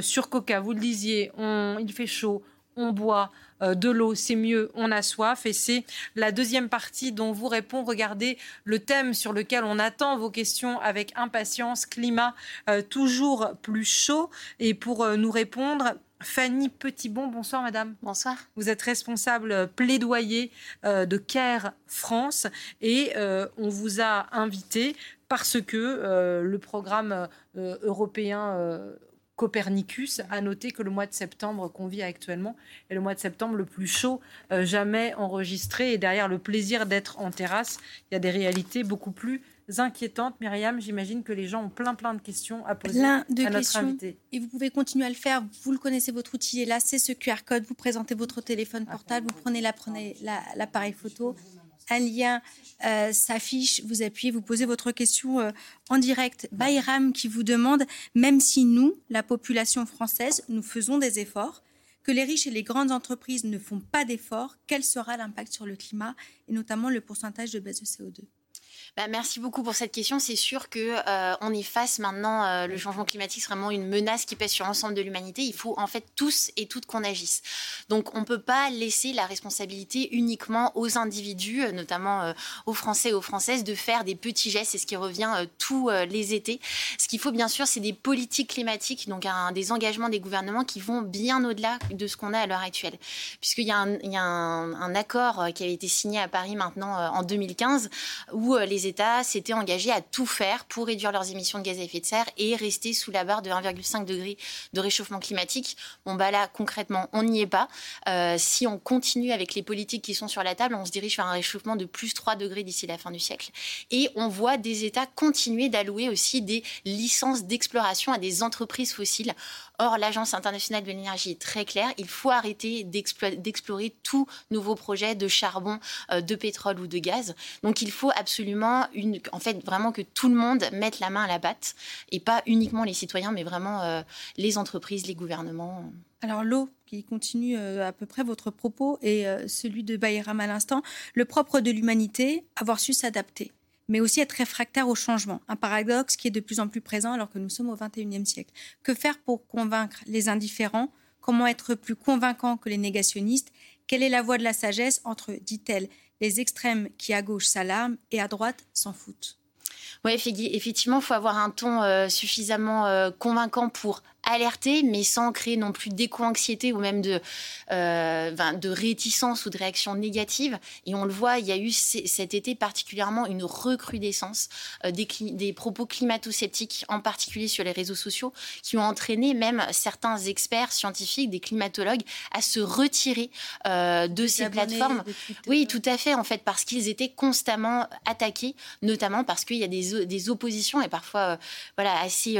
sur Coca. Vous le disiez, il fait chaud, on boit euh, de l'eau, c'est mieux, on a soif. Et c'est la deuxième partie dont vous répond. Regardez le thème sur lequel on attend vos questions avec impatience, climat euh, toujours plus chaud. Et pour euh, nous répondre, Fanny Petitbon, bonsoir madame. Bonsoir. Vous êtes responsable plaidoyer de CARE France et on vous a invité parce que le programme européen Copernicus a noté que le mois de septembre qu'on vit actuellement est le mois de septembre le plus chaud euh, jamais enregistré. Et derrière le plaisir d'être en terrasse, il y a des réalités beaucoup plus inquiétantes. Myriam, j'imagine que les gens ont plein plein de questions à poser plein de à notre questions. invité. Et vous pouvez continuer à le faire. Vous le connaissez, votre outil est là. C'est ce QR code. Vous présentez votre téléphone portable. Vous prenez l'appareil la, photo un lien euh, s'affiche, vous appuyez, vous posez votre question euh, en direct. Bayram qui vous demande, même si nous, la population française, nous faisons des efforts, que les riches et les grandes entreprises ne font pas d'efforts, quel sera l'impact sur le climat et notamment le pourcentage de baisse de CO2 bah, merci beaucoup pour cette question. C'est sûr que euh, on est face maintenant, euh, le changement climatique, c'est vraiment une menace qui pèse sur l'ensemble de l'humanité. Il faut en fait tous et toutes qu'on agisse. Donc on ne peut pas laisser la responsabilité uniquement aux individus, euh, notamment aux Français et aux Françaises, de faire des petits gestes. C'est ce qui revient tous les étés. Ce qu'il faut bien sûr, c'est des politiques climatiques, donc des engagements des gouvernements qui vont bien au-delà de ce qu'on a à l'heure actuelle. Puisqu'il y a, un, il y a un, un, accord qui avait été signé à Paris maintenant en 2015 où les États s'étaient engagés à tout faire pour réduire leurs émissions de gaz à effet de serre et rester sous la barre de 1,5 degré de réchauffement climatique. Bon, bah là, concrètement, on n'y est pas. Euh, si on continue avec les politiques qui sont sur la table, on se dirige vers un réchauffement de plus 3 degrés d'ici la fin du siècle. Et on voit des États continuer d'allouer aussi des licences d'exploration à des entreprises fossiles Or, l'Agence internationale de l'énergie est très claire. Il faut arrêter d'explorer tout nouveau projet de charbon, euh, de pétrole ou de gaz. Donc, il faut absolument, une, en fait, vraiment que tout le monde mette la main à la pâte et pas uniquement les citoyens, mais vraiment euh, les entreprises, les gouvernements. Alors, l'eau, qui continue euh, à peu près votre propos et celui de Bayram à l'instant, le propre de l'humanité, avoir su s'adapter mais aussi être réfractaire au changement. Un paradoxe qui est de plus en plus présent alors que nous sommes au XXIe siècle. Que faire pour convaincre les indifférents? Comment être plus convaincant que les négationnistes? Quelle est la voie de la sagesse entre, dit-elle, les extrêmes qui à gauche s'alarment et à droite s'en foutent? Oui, effectivement, il faut avoir un ton euh, suffisamment euh, convaincant pour alerter, mais sans créer non plus d'éco-anxiété ou même de, euh, de réticence ou de réaction négative. Et on le voit, il y a eu cet été particulièrement une recrudescence euh, des, des, propos climato-sceptiques, en particulier sur les réseaux sociaux, qui ont entraîné même certains experts scientifiques, des climatologues, à se retirer euh, de ces plateformes. Oui, tout à fait, en fait, parce qu'ils étaient constamment attaqués, notamment parce qu'il y a des, des, oppositions et parfois voilà, assez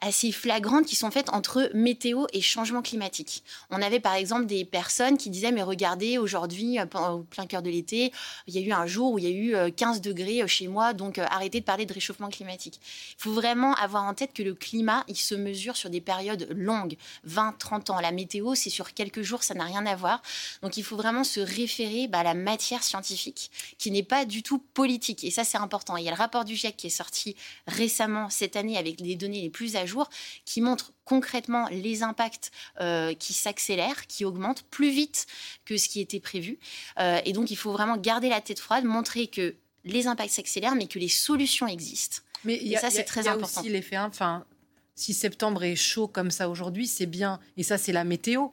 assez flagrantes qui sont faites entre météo et changement climatique. On avait par exemple des personnes qui disaient mais regardez aujourd'hui euh, au plein cœur de l'été, il y a eu un jour où il y a eu 15 euh, degrés euh, chez moi donc arrêtez de parler de réchauffement climatique. Il faut vraiment avoir en tête que le climat, il se mesure sur des périodes longues, 20, 30 ans. La météo, c'est sur quelques jours, ça n'a rien à voir. Donc il faut vraiment se référer bah, à la matière scientifique qui n'est pas du tout politique et ça c'est important. Il y a le rapport du GIEC qui est sorti récemment cette année avec les données les plus à qui montre concrètement les impacts euh, qui s'accélèrent, qui augmentent plus vite que ce qui était prévu. Euh, et donc, il faut vraiment garder la tête froide, montrer que les impacts s'accélèrent, mais que les solutions existent. Mais et ça, c'est très important. Y a aussi l'effet, enfin, si septembre est chaud comme ça aujourd'hui, c'est bien. Et ça, c'est la météo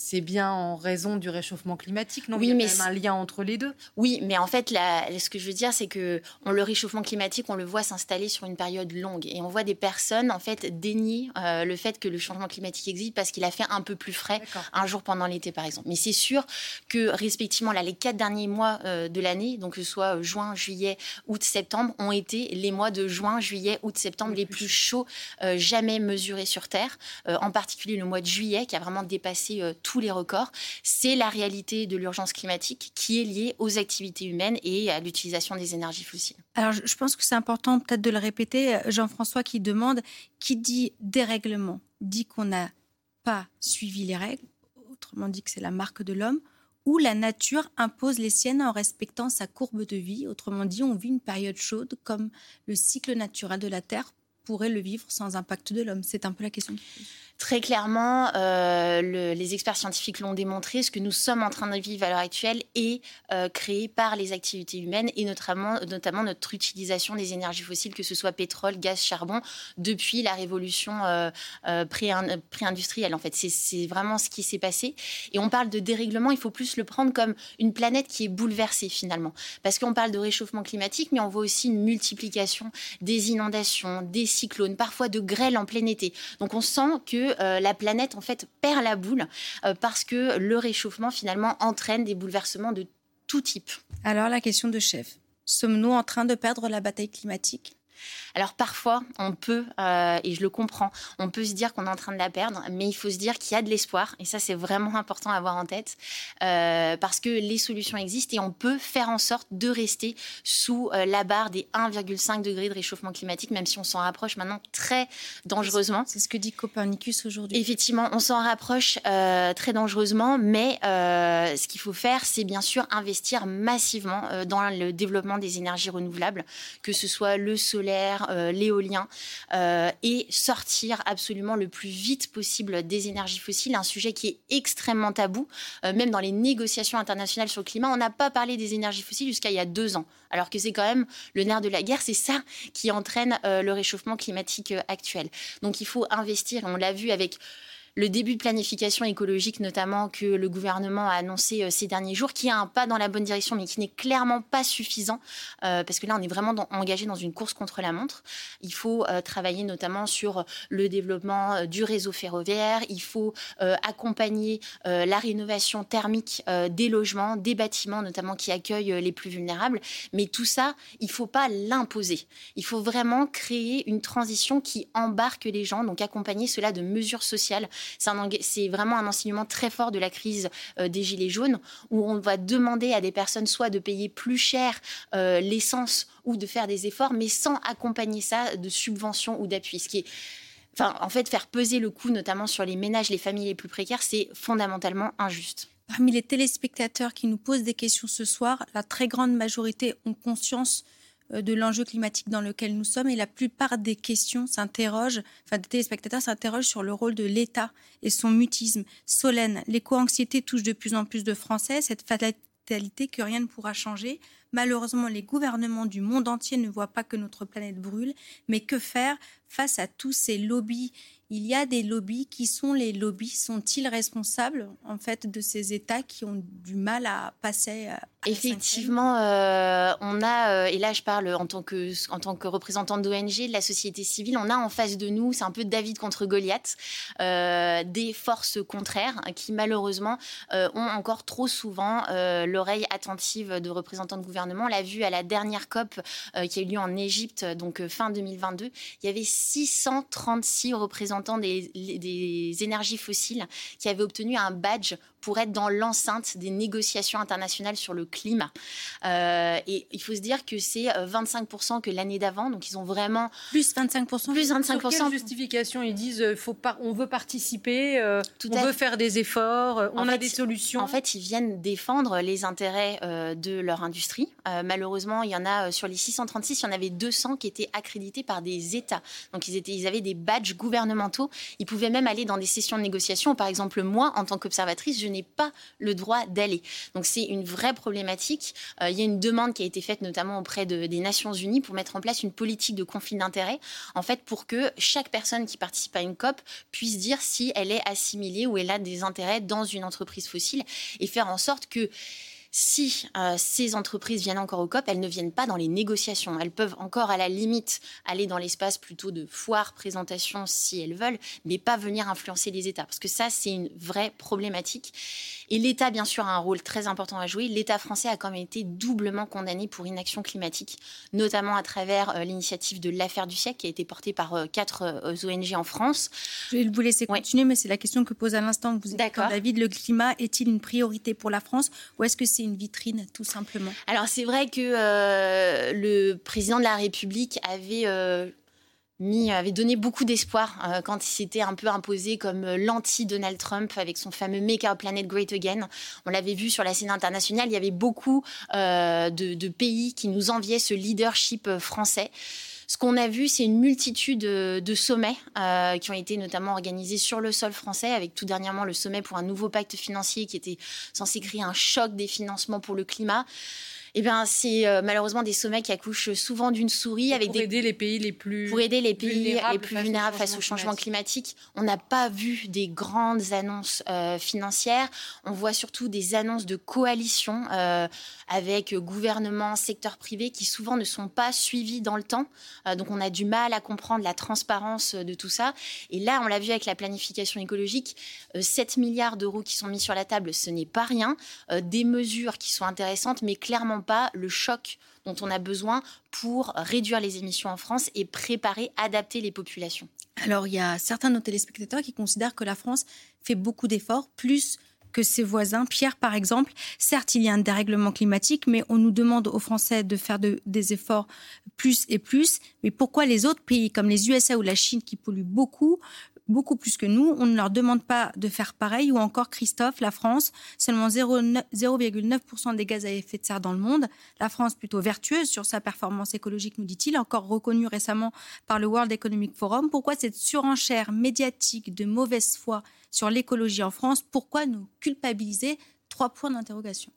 c'est bien en raison du réchauffement climatique, non? Oui, Il y a mais un lien entre les deux. Oui, mais en fait, ce que je veux dire, c'est que on, le réchauffement climatique, on le voit s'installer sur une période longue, et on voit des personnes en fait dénier euh, le fait que le changement climatique existe parce qu'il a fait un peu plus frais un jour pendant l'été, par exemple. Mais c'est sûr que respectivement, là, les quatre derniers mois euh, de l'année, donc que ce soit juin, juillet, août, septembre, ont été les mois de juin, juillet, août, septembre les plus chauds euh, jamais mesurés sur Terre. en particulier le mois de juillet, qui a vraiment dépassé tous les records, c'est la réalité de l'urgence climatique qui est liée aux activités humaines et à l'utilisation des énergies fossiles. Alors, je pense que c'est important peut-être de le répéter. Jean-François qui demande, qui dit dérèglement, dit qu'on n'a pas suivi les règles, autrement dit que c'est la marque de l'homme, ou la nature impose les siennes en respectant sa courbe de vie. Autrement dit, on vit une période chaude comme le cycle naturel de la Terre pourrait le vivre sans impact de l'homme? C'est un peu la question. Très clairement, euh, les experts scientifiques l'ont démontré, ce que nous sommes en train de vivre à l'heure actuelle est euh, créé par les activités humaines et notamment, notre utilisation des énergies fossiles, que ce soit pétrole, gaz, charbon, depuis la révolution euh, pré-industrielle. En fait, c'est vraiment ce qui s'est passé. Et on parle de dérèglement, il faut plus le prendre comme une planète qui est bouleversée finalement. Parce qu'on parle de réchauffement climatique, mais on voit aussi une multiplication des inondations, des parfois de grêle en plein été. Donc on sent que euh, la planète en fait perd la boule euh, parce que le réchauffement finalement entraîne des bouleversements de tout type. Alors la question de chef, sommes-nous en train de perdre la bataille climatique? Alors parfois, on peut, euh, et je le comprends, on peut se dire qu'on est en train de la perdre, mais il faut se dire qu'il y a de l'espoir, et ça c'est vraiment important à avoir en tête, euh, parce que les solutions existent et on peut faire en sorte de rester sous euh, la barre des 1,5 degrés de réchauffement climatique, même si on s'en rapproche maintenant très dangereusement. C'est ce que dit Copernicus aujourd'hui. Effectivement, on s'en rapproche très dangereusement, mais ce qu'il faut faire, c'est bien sûr investir massivement dans le développement des énergies renouvelables, que ce soit le solaire, euh, l'éolien, euh, et sortir absolument le plus vite possible des énergies fossiles, un sujet qui est extrêmement tabou. Euh, même dans les négociations internationales sur le climat, on n'a pas parlé des énergies fossiles jusqu'à il y a deux ans, alors que c'est quand même le nerf de la guerre, c'est ça qui entraîne le réchauffement climatique actuel. Donc il faut investir, on l'a vu avec le début de planification écologique, notamment que le gouvernement a annoncé euh, ces derniers jours, qui est un pas dans la bonne direction, mais qui n'est clairement pas suffisant, euh, parce que là, on est vraiment engagé dans une course contre la montre. Il faut euh, travailler notamment sur le développement du réseau ferroviaire, il faut accompagner la rénovation thermique des logements, des bâtiments, notamment qui accueillent les plus vulnérables. Mais tout ça, il ne faut pas l'imposer. Il faut vraiment créer une transition qui embarque les gens, donc accompagner cela de mesures sociales c'est vraiment un enseignement très fort de la crise euh, des Gilets jaunes, où on va demander à des personnes soit de payer plus cher euh, l'essence ou de faire des efforts, mais sans accompagner ça de subventions ou d'appui. Ce qui en fait, faire peser le coût, notamment sur les ménages, les familles les plus précaires, c'est fondamentalement injuste. Parmi les téléspectateurs qui nous posent des questions ce soir, la très grande majorité ont conscience de l'enjeu climatique dans lequel nous sommes et la plupart des questions s'interrogent, enfin des téléspectateurs s'interrogent sur le rôle de l'État et son mutisme. Solène, l'éco-anxiété touche de plus en plus de Français, cette fatalité que rien ne pourra changer. Malheureusement, les gouvernements du monde entier ne voient pas que notre planète brûle, mais que faire face à tous ces lobbies? Il y a des lobbies. Qui sont les lobbies Sont-ils responsables en fait de ces États qui ont du mal à passer à Effectivement, euh, on a, euh, et là je parle en tant que, en représentante d'ONG, de la société civile, on a en face de nous, c'est un peu David contre Goliath, euh, des forces contraires qui malheureusement ont encore trop souvent l'oreille attentive de représentants de gouvernement. On l'a vu à la dernière COP qui a eu lieu en Égypte, donc fin 2022, il y avait 636 représentants des, des énergies fossiles qui avaient obtenu un badge pour être dans l'enceinte des négociations internationales sur le climat. Euh, et il faut se dire que c'est 25% euh, que l'année d'avant, donc ils ont vraiment... Plus 25% Plus 25%. Sur quelle justification Ils disent euh, faut on veut participer, on veut faire des efforts, on a des solutions. En fait, ils viennent défendre les intérêts de leur industrie. malheureusement, il y en a sur les 636, il y en avait 200 qui étaient accrédités par des États. Donc ils, étaient, ils avaient des badges gouvernementaux. Ils pouvaient même aller dans des sessions de négociation. Par exemple, moi, en tant qu'observatrice, je n'ai pas le droit d'aller. Donc c'est une vraie problématique. Euh, il y a une demande qui a été faite notamment auprès des Nations Unies pour mettre en place une politique de conflit d'intérêts, en fait pour que chaque personne qui participe à une COP puisse dire si elle est assimilée ou elle a des intérêts dans une entreprise fossile et faire en sorte que si euh, ces entreprises viennent encore au COP, elles ne viennent pas dans les négociations. Elles peuvent encore, à la limite, aller dans l'espace plutôt de foire, présentation, si elles veulent, mais pas venir influencer les États. Parce que ça, c'est une vraie problématique. Et l'État, bien sûr, a un rôle très important à jouer. L'État français a quand même été doublement condamné pour inaction climatique, notamment à travers euh, l'initiative de l'affaire du siècle qui a été portée par euh, quatre ONG en France. Je vais vous laisser continuer, mais c'est la question que pose à l'instant. Vous D'accord. David, le climat est-il une priorité pour la France ou est-ce que c'est une vitrine, tout simplement? Alors c'est vrai que euh, le président de la République avait... Euh, mis, avait donné beaucoup d'espoir euh, quand il s'était un peu imposé comme l'anti-Donald Trump avec son fameux Make Our Planet Great Again. On l'avait vu sur la scène internationale, il y avait beaucoup de, pays qui nous enviaient ce leadership français. Ce qu'on a vu, c'est une multitude euh, de sommets euh, qui ont été notamment organisés sur le sol français, avec tout dernièrement le sommet pour un nouveau pacte financier qui était censé créer un choc des financements pour le climat eh bien, c'est euh, malheureusement des sommets qui accouchent souvent d'une souris. Avec pour aider les pays les plus pour aider les pays les plus vulnérables face au changement climatique. On n'a pas vu des grandes annonces euh, financières. On voit surtout des annonces de coalition euh, avec gouvernement, secteur privé qui souvent ne sont pas suivies dans le temps. donc, on a du mal à comprendre la transparence de tout ça. Et là, on l'a vu avec la planification écologique, 7 milliards d'euros qui sont mis sur la table, ce n'est pas rien. des mesures qui sont intéressantes, mais clairement le choc dont on a besoin pour réduire les émissions en France et préparer, adapter les populations. Alors, il y a certains de nos téléspectateurs qui considèrent que la France fait beaucoup d'efforts, plus que ses voisins. Pierre, par exemple, certes, il y a un dérèglement climatique, mais on nous demande aux Français de faire des efforts plus et plus. Mais pourquoi les autres pays, comme les USA ou la Chine, qui polluent beaucoup, beaucoup plus que nous. On ne leur demande pas de faire pareil. Ou encore, Christophe, la France, seulement 0,9% des gaz à effet de serre dans le monde. La France plutôt vertueuse sur sa performance écologique, nous dit-il, encore reconnue récemment par le World Economic Forum. Pourquoi cette surenchère médiatique de mauvaise foi sur l'écologie en France? Pourquoi nous culpabiliser Trois points d'interrogation.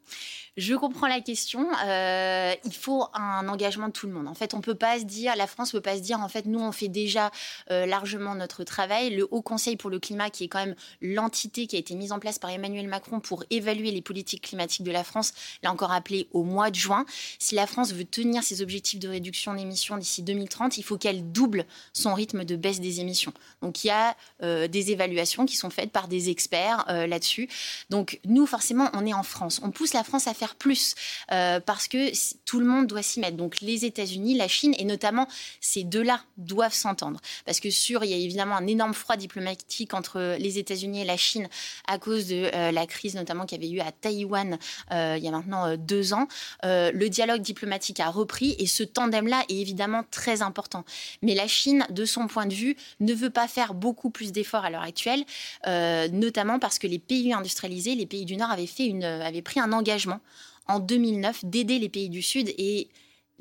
Je comprends la question. Euh, il faut un engagement de tout le monde. En fait, on peut pas se dire, la France peut pas se dire, en fait, nous, on fait déjà euh, largement notre travail. Le Haut Conseil pour le climat, qui est quand même l'entité qui a été mise en place par Emmanuel Macron pour évaluer les politiques climatiques de la France, l'a encore appelé au mois de juin. Si la France veut tenir ses objectifs de réduction d'émissions d'ici 2030, il faut qu'elle double son rythme de baisse des émissions. Donc, il y a euh, des évaluations qui sont faites par des experts là-dessus. Donc, nous, forcément, on est en France. On pousse la France à faire plus euh, parce que tout le monde doit s'y mettre. Donc les États-Unis, la Chine et notamment ces deux-là doivent s'entendre. Parce que sûr, il y a évidemment un énorme froid diplomatique entre les États-Unis et la Chine à cause de euh, la crise notamment qu'il y avait eu à Taïwan euh, il y a maintenant deux ans. le dialogue diplomatique a repris et ce tandem-là est évidemment très important. Mais la Chine, de son point de vue, ne veut pas faire beaucoup plus d'efforts à l'heure actuelle, notamment parce que les pays industrialisés, les pays du Nord avaient fait une, avait pris un engagement en 2009 d'aider les pays du Sud et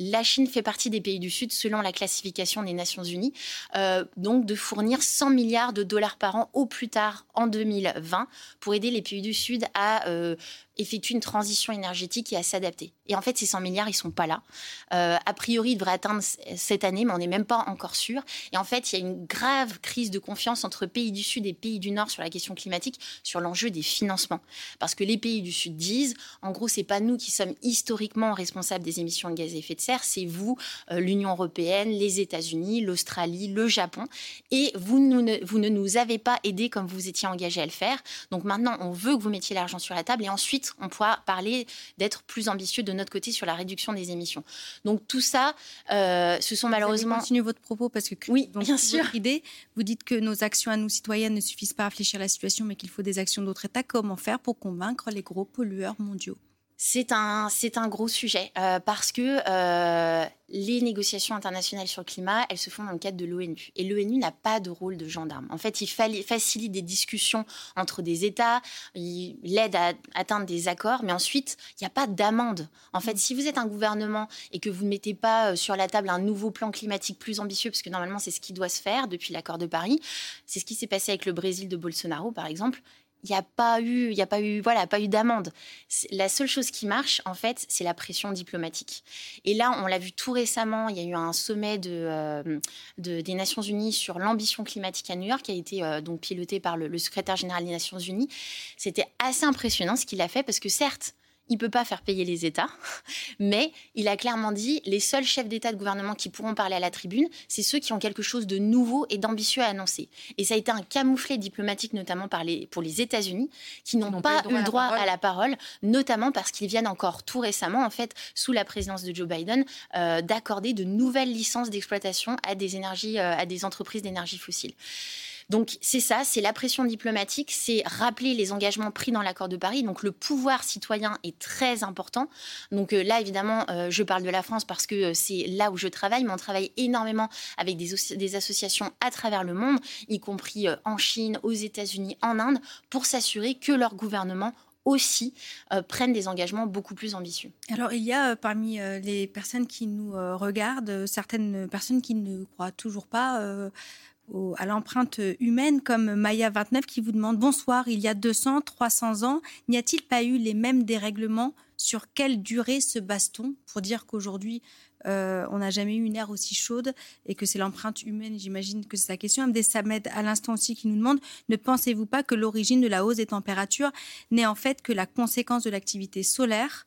la Chine fait partie des pays du Sud selon la classification des Nations Unies, euh, donc de fournir 100 milliards de dollars par an au plus tard en 2020 pour aider les pays du Sud à euh, effectuer une transition énergétique et à s'adapter. Et en fait, ces 100 milliards, ils sont pas là. Euh, a priori, ils devraient atteindre cette année, mais on n'est même pas encore sûr. Et en fait, il y a une grave crise de confiance entre pays du Sud et pays du Nord sur la question climatique, sur l'enjeu des financements. Parce que les pays du Sud disent, en gros, c'est pas nous qui sommes historiquement responsables des émissions de gaz à effet de serre, c'est vous, euh, l'Union européenne, les États-Unis, l'Australie, le Japon. Et vous, ne, vous ne nous avez pas aidés comme vous étiez engagés à le faire. Donc maintenant, on veut que vous mettiez l'argent sur la table et ensuite, on pourra parler d'être plus ambitieux de notre côté sur la réduction des émissions. Donc tout ça, euh, ce sont malheureusement. Continuez votre propos parce que oui, bien sûr. idée, vous dites que nos actions à nous citoyennes ne suffisent pas à réfléchir à la situation, mais qu'il faut des actions d'autres États. Comment faire pour convaincre les gros pollueurs mondiaux? C'est un, c'est un gros sujet euh, parce que euh, les négociations internationales sur le climat, elles se font dans le cadre de l'ONU. Et l'ONU n'a pas de rôle de gendarme. En fait, il facilite des discussions entre des États, il aide à atteindre des accords, mais ensuite, il n'y a pas d'amende. En fait, si vous êtes un gouvernement et que vous ne mettez pas euh, sur la table un nouveau plan climatique plus ambitieux, parce que normalement, c'est ce qui doit se faire depuis l'accord de Paris, c'est ce qui s'est passé avec le Brésil de Bolsonaro, par exemple, il n'y a pas eu, a pas eu, voilà, pas eu d'amende. La seule chose qui marche, en fait, c'est la pression diplomatique. Et là, on l'a vu tout récemment. Il y a eu un sommet euh, des Nations Unies sur l'ambition climatique à New York, qui a été euh, donc piloté par le secrétaire général des Nations Unies. C'était assez impressionnant ce qu'il a fait, parce que certes, il peut pas faire payer les États, mais il a clairement dit les seuls chefs d'État de gouvernement qui pourront parler à la tribune, c'est ceux qui ont quelque chose de nouveau et d'ambitieux à annoncer. Et ça a été un camouflet diplomatique, notamment par les, pour les États-Unis, qui n'ont pas eu le droit à la parole, notamment parce qu'ils viennent encore tout récemment, en fait, sous la présidence de Joe Biden, euh, d'accorder de nouvelles licences d'exploitation à des énergies, euh, à des entreprises d'énergie fossile. Donc c'est ça, c'est la pression diplomatique, c'est rappeler les engagements pris dans l'accord de Paris. Donc le pouvoir citoyen est très important. Donc euh, là, évidemment, euh, je parle de la France parce que euh, c'est là où je travaille, mais on travaille énormément avec des, associations à travers le monde, y compris en Chine, aux États-Unis, en Inde, pour s'assurer que leur gouvernement aussi prennent des engagements beaucoup plus ambitieux. Alors il y a parmi les personnes qui nous regardent certaines personnes qui ne croient toujours pas à l'empreinte humaine, comme Maya29 qui vous demande Bonsoir, il y a 200, 300 ans, n'y a-t-il pas eu les mêmes dérèglements? Sur quelle durée se base-t-on pour dire qu'aujourd'hui, euh, on n'a jamais eu une ère aussi chaude et que c'est l'empreinte humaine, j'imagine que c'est sa question. Amdé Samed, à l'instant aussi, qui nous demande Ne pensez-vous pas que l'origine de la hausse des températures n'est en fait que la conséquence de l'activité solaire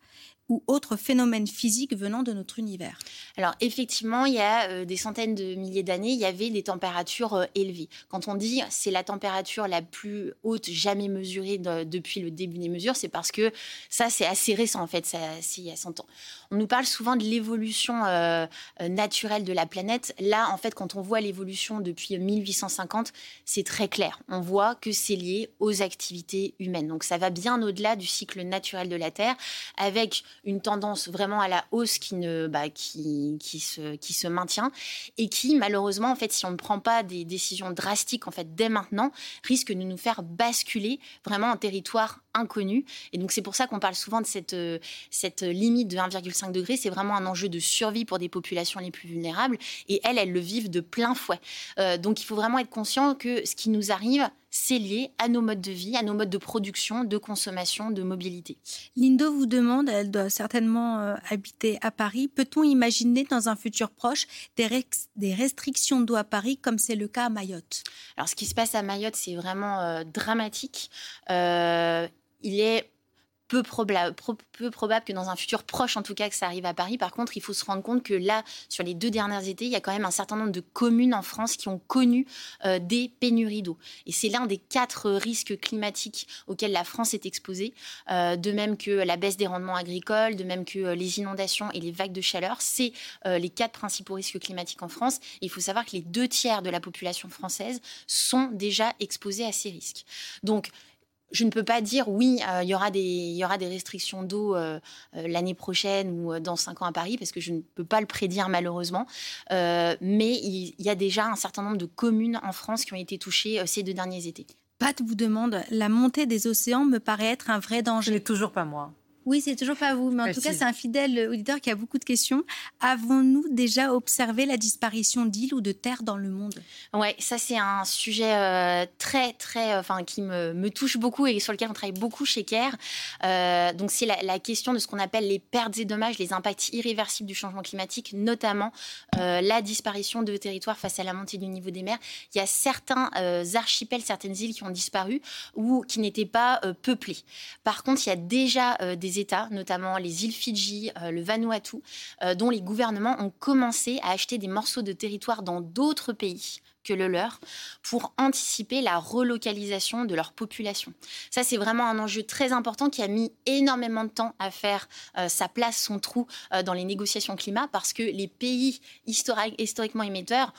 ou autres phénomènes physiques venant de notre univers Alors effectivement, il y a euh, des centaines de milliers d'années, il y avait des températures euh, élevées. Quand on dit c'est la température la plus haute jamais mesurée depuis le début des mesures, c'est parce que ça c'est assez récent en fait, c'est il y a 100 ans. On nous parle souvent de l'évolution euh, naturelle de la planète. Là, en fait, quand on voit l'évolution depuis 1850, c'est très clair. On voit que c'est lié aux activités humaines. Donc ça va bien au-delà du cycle naturel de la Terre, avec une tendance vraiment à la hausse qui, ne, bah, qui, qui, se, qui se maintient et qui, malheureusement, en fait, si on ne prend pas des décisions drastiques en fait, dès maintenant, risque de nous faire basculer vraiment un territoire inconnu. Et donc, c'est pour ça qu'on parle souvent de cette, euh, cette limite de 1,5 degré. C'est vraiment un enjeu de survie pour des populations les plus vulnérables. Et elles, elles le vivent de plein fouet. Euh, donc, il faut vraiment être conscient que ce qui nous arrive, c'est lié à nos modes de vie, à nos modes de production, de consommation, de mobilité. Lindo vous demande, elle doit certainement euh, habiter à Paris, peut-on imaginer dans un futur proche des, des restrictions d'eau à Paris comme c'est le cas à Mayotte? Alors ce qui se passe à Mayotte, c'est vraiment euh, dramatique. Euh, il est peu, probable, que dans un futur proche, en tout cas, que ça arrive à Paris. Par contre, il faut se rendre compte que là, sur les deux dernières étés, il y a quand même un certain nombre de communes en France qui ont connu euh, des pénuries d'eau. Et c'est l'un des quatre risques climatiques auxquels la France est exposée, euh, de même que la baisse des rendements agricoles, de même que euh, les inondations et les vagues de chaleur. C'est les quatre principaux risques climatiques en France. il faut savoir que les deux tiers de la population française sont déjà exposés à ces risques. Donc, je ne peux pas dire oui, euh, il y aura des, y aura des restrictions d'eau euh, euh, l'année prochaine ou dans cinq ans à Paris parce que je ne peux pas le prédire malheureusement. mais il y, a déjà un certain nombre de communes en France qui ont été touchées ces deux derniers étés. Pat vous demande la montée des océans me paraît être un vrai danger. Je l'ai toujours pas moi. Oui, c'est toujours pas vous, mais en tout cas, c'est un fidèle auditeur qui a beaucoup de questions. Avons-nous déjà observé la disparition d'îles ou de terres dans le monde? Ouais, ça c'est un sujet euh, très très, euh, enfin qui me, me, touche beaucoup et sur lequel on travaille beaucoup chez CARE. Euh, donc c'est la, la, question de ce qu'on appelle les pertes et dommages, les impacts irréversibles du changement climatique, notamment la disparition de territoires face à la montée du niveau des mers. Il y a certains archipels, certaines îles qui ont disparu ou qui n'étaient pas peuplées. Par contre, il y a déjà des États, notamment les îles Fidji, euh, le Vanuatu, euh, dont les gouvernements ont commencé à acheter des morceaux de territoire dans d'autres pays que le leur pour anticiper la relocalisation de leur population. Ça, c'est vraiment un enjeu très important qui a mis énormément de temps à faire euh, sa place, son trou dans les négociations climat parce que les pays historiquement émetteurs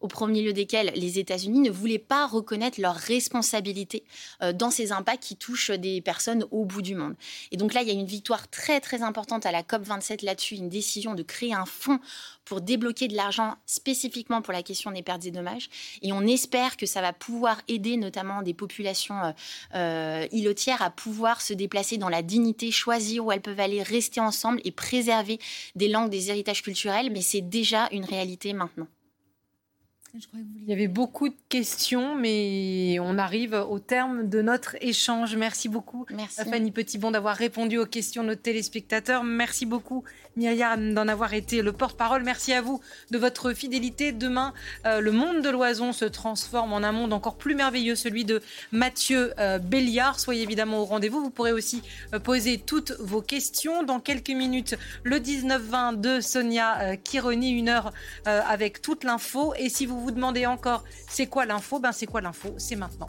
au premier lieu desquels les États-Unis ne voulaient pas reconnaître leur responsabilité euh, dans ces impacts qui touchent des personnes au bout du monde. Et donc là, il y a une victoire très très importante à la COP27 là-dessus, une décision de créer un fonds pour débloquer de l'argent spécifiquement pour la question des pertes et dommages. Et on espère que ça va pouvoir aider notamment des populations euh, euh îlotières à pouvoir se déplacer dans la dignité, choisir où elles peuvent aller, rester ensemble et préserver des langues, des héritages culturels. Mais c'est déjà une réalité maintenant. Il y avait beaucoup de questions, mais on arrive au terme de notre échange. Merci beaucoup, Merci. Fanny Petitbon, d'avoir répondu aux questions de nos téléspectateurs. Merci beaucoup, Myriam, d'en avoir été le porte-parole. Merci à vous de votre fidélité. Demain, euh, le monde de l'oison se transforme en un monde encore plus merveilleux, celui de Mathieu euh, Béliard. Soyez évidemment au rendez-vous. Vous pourrez aussi euh, poser toutes vos questions. Dans quelques minutes, le 19-20 de Sonia Kironi, une heure avec toute l'info. Et si vous vous demandez encore c'est quoi l'info, ben c'est quoi l'info? C'est maintenant.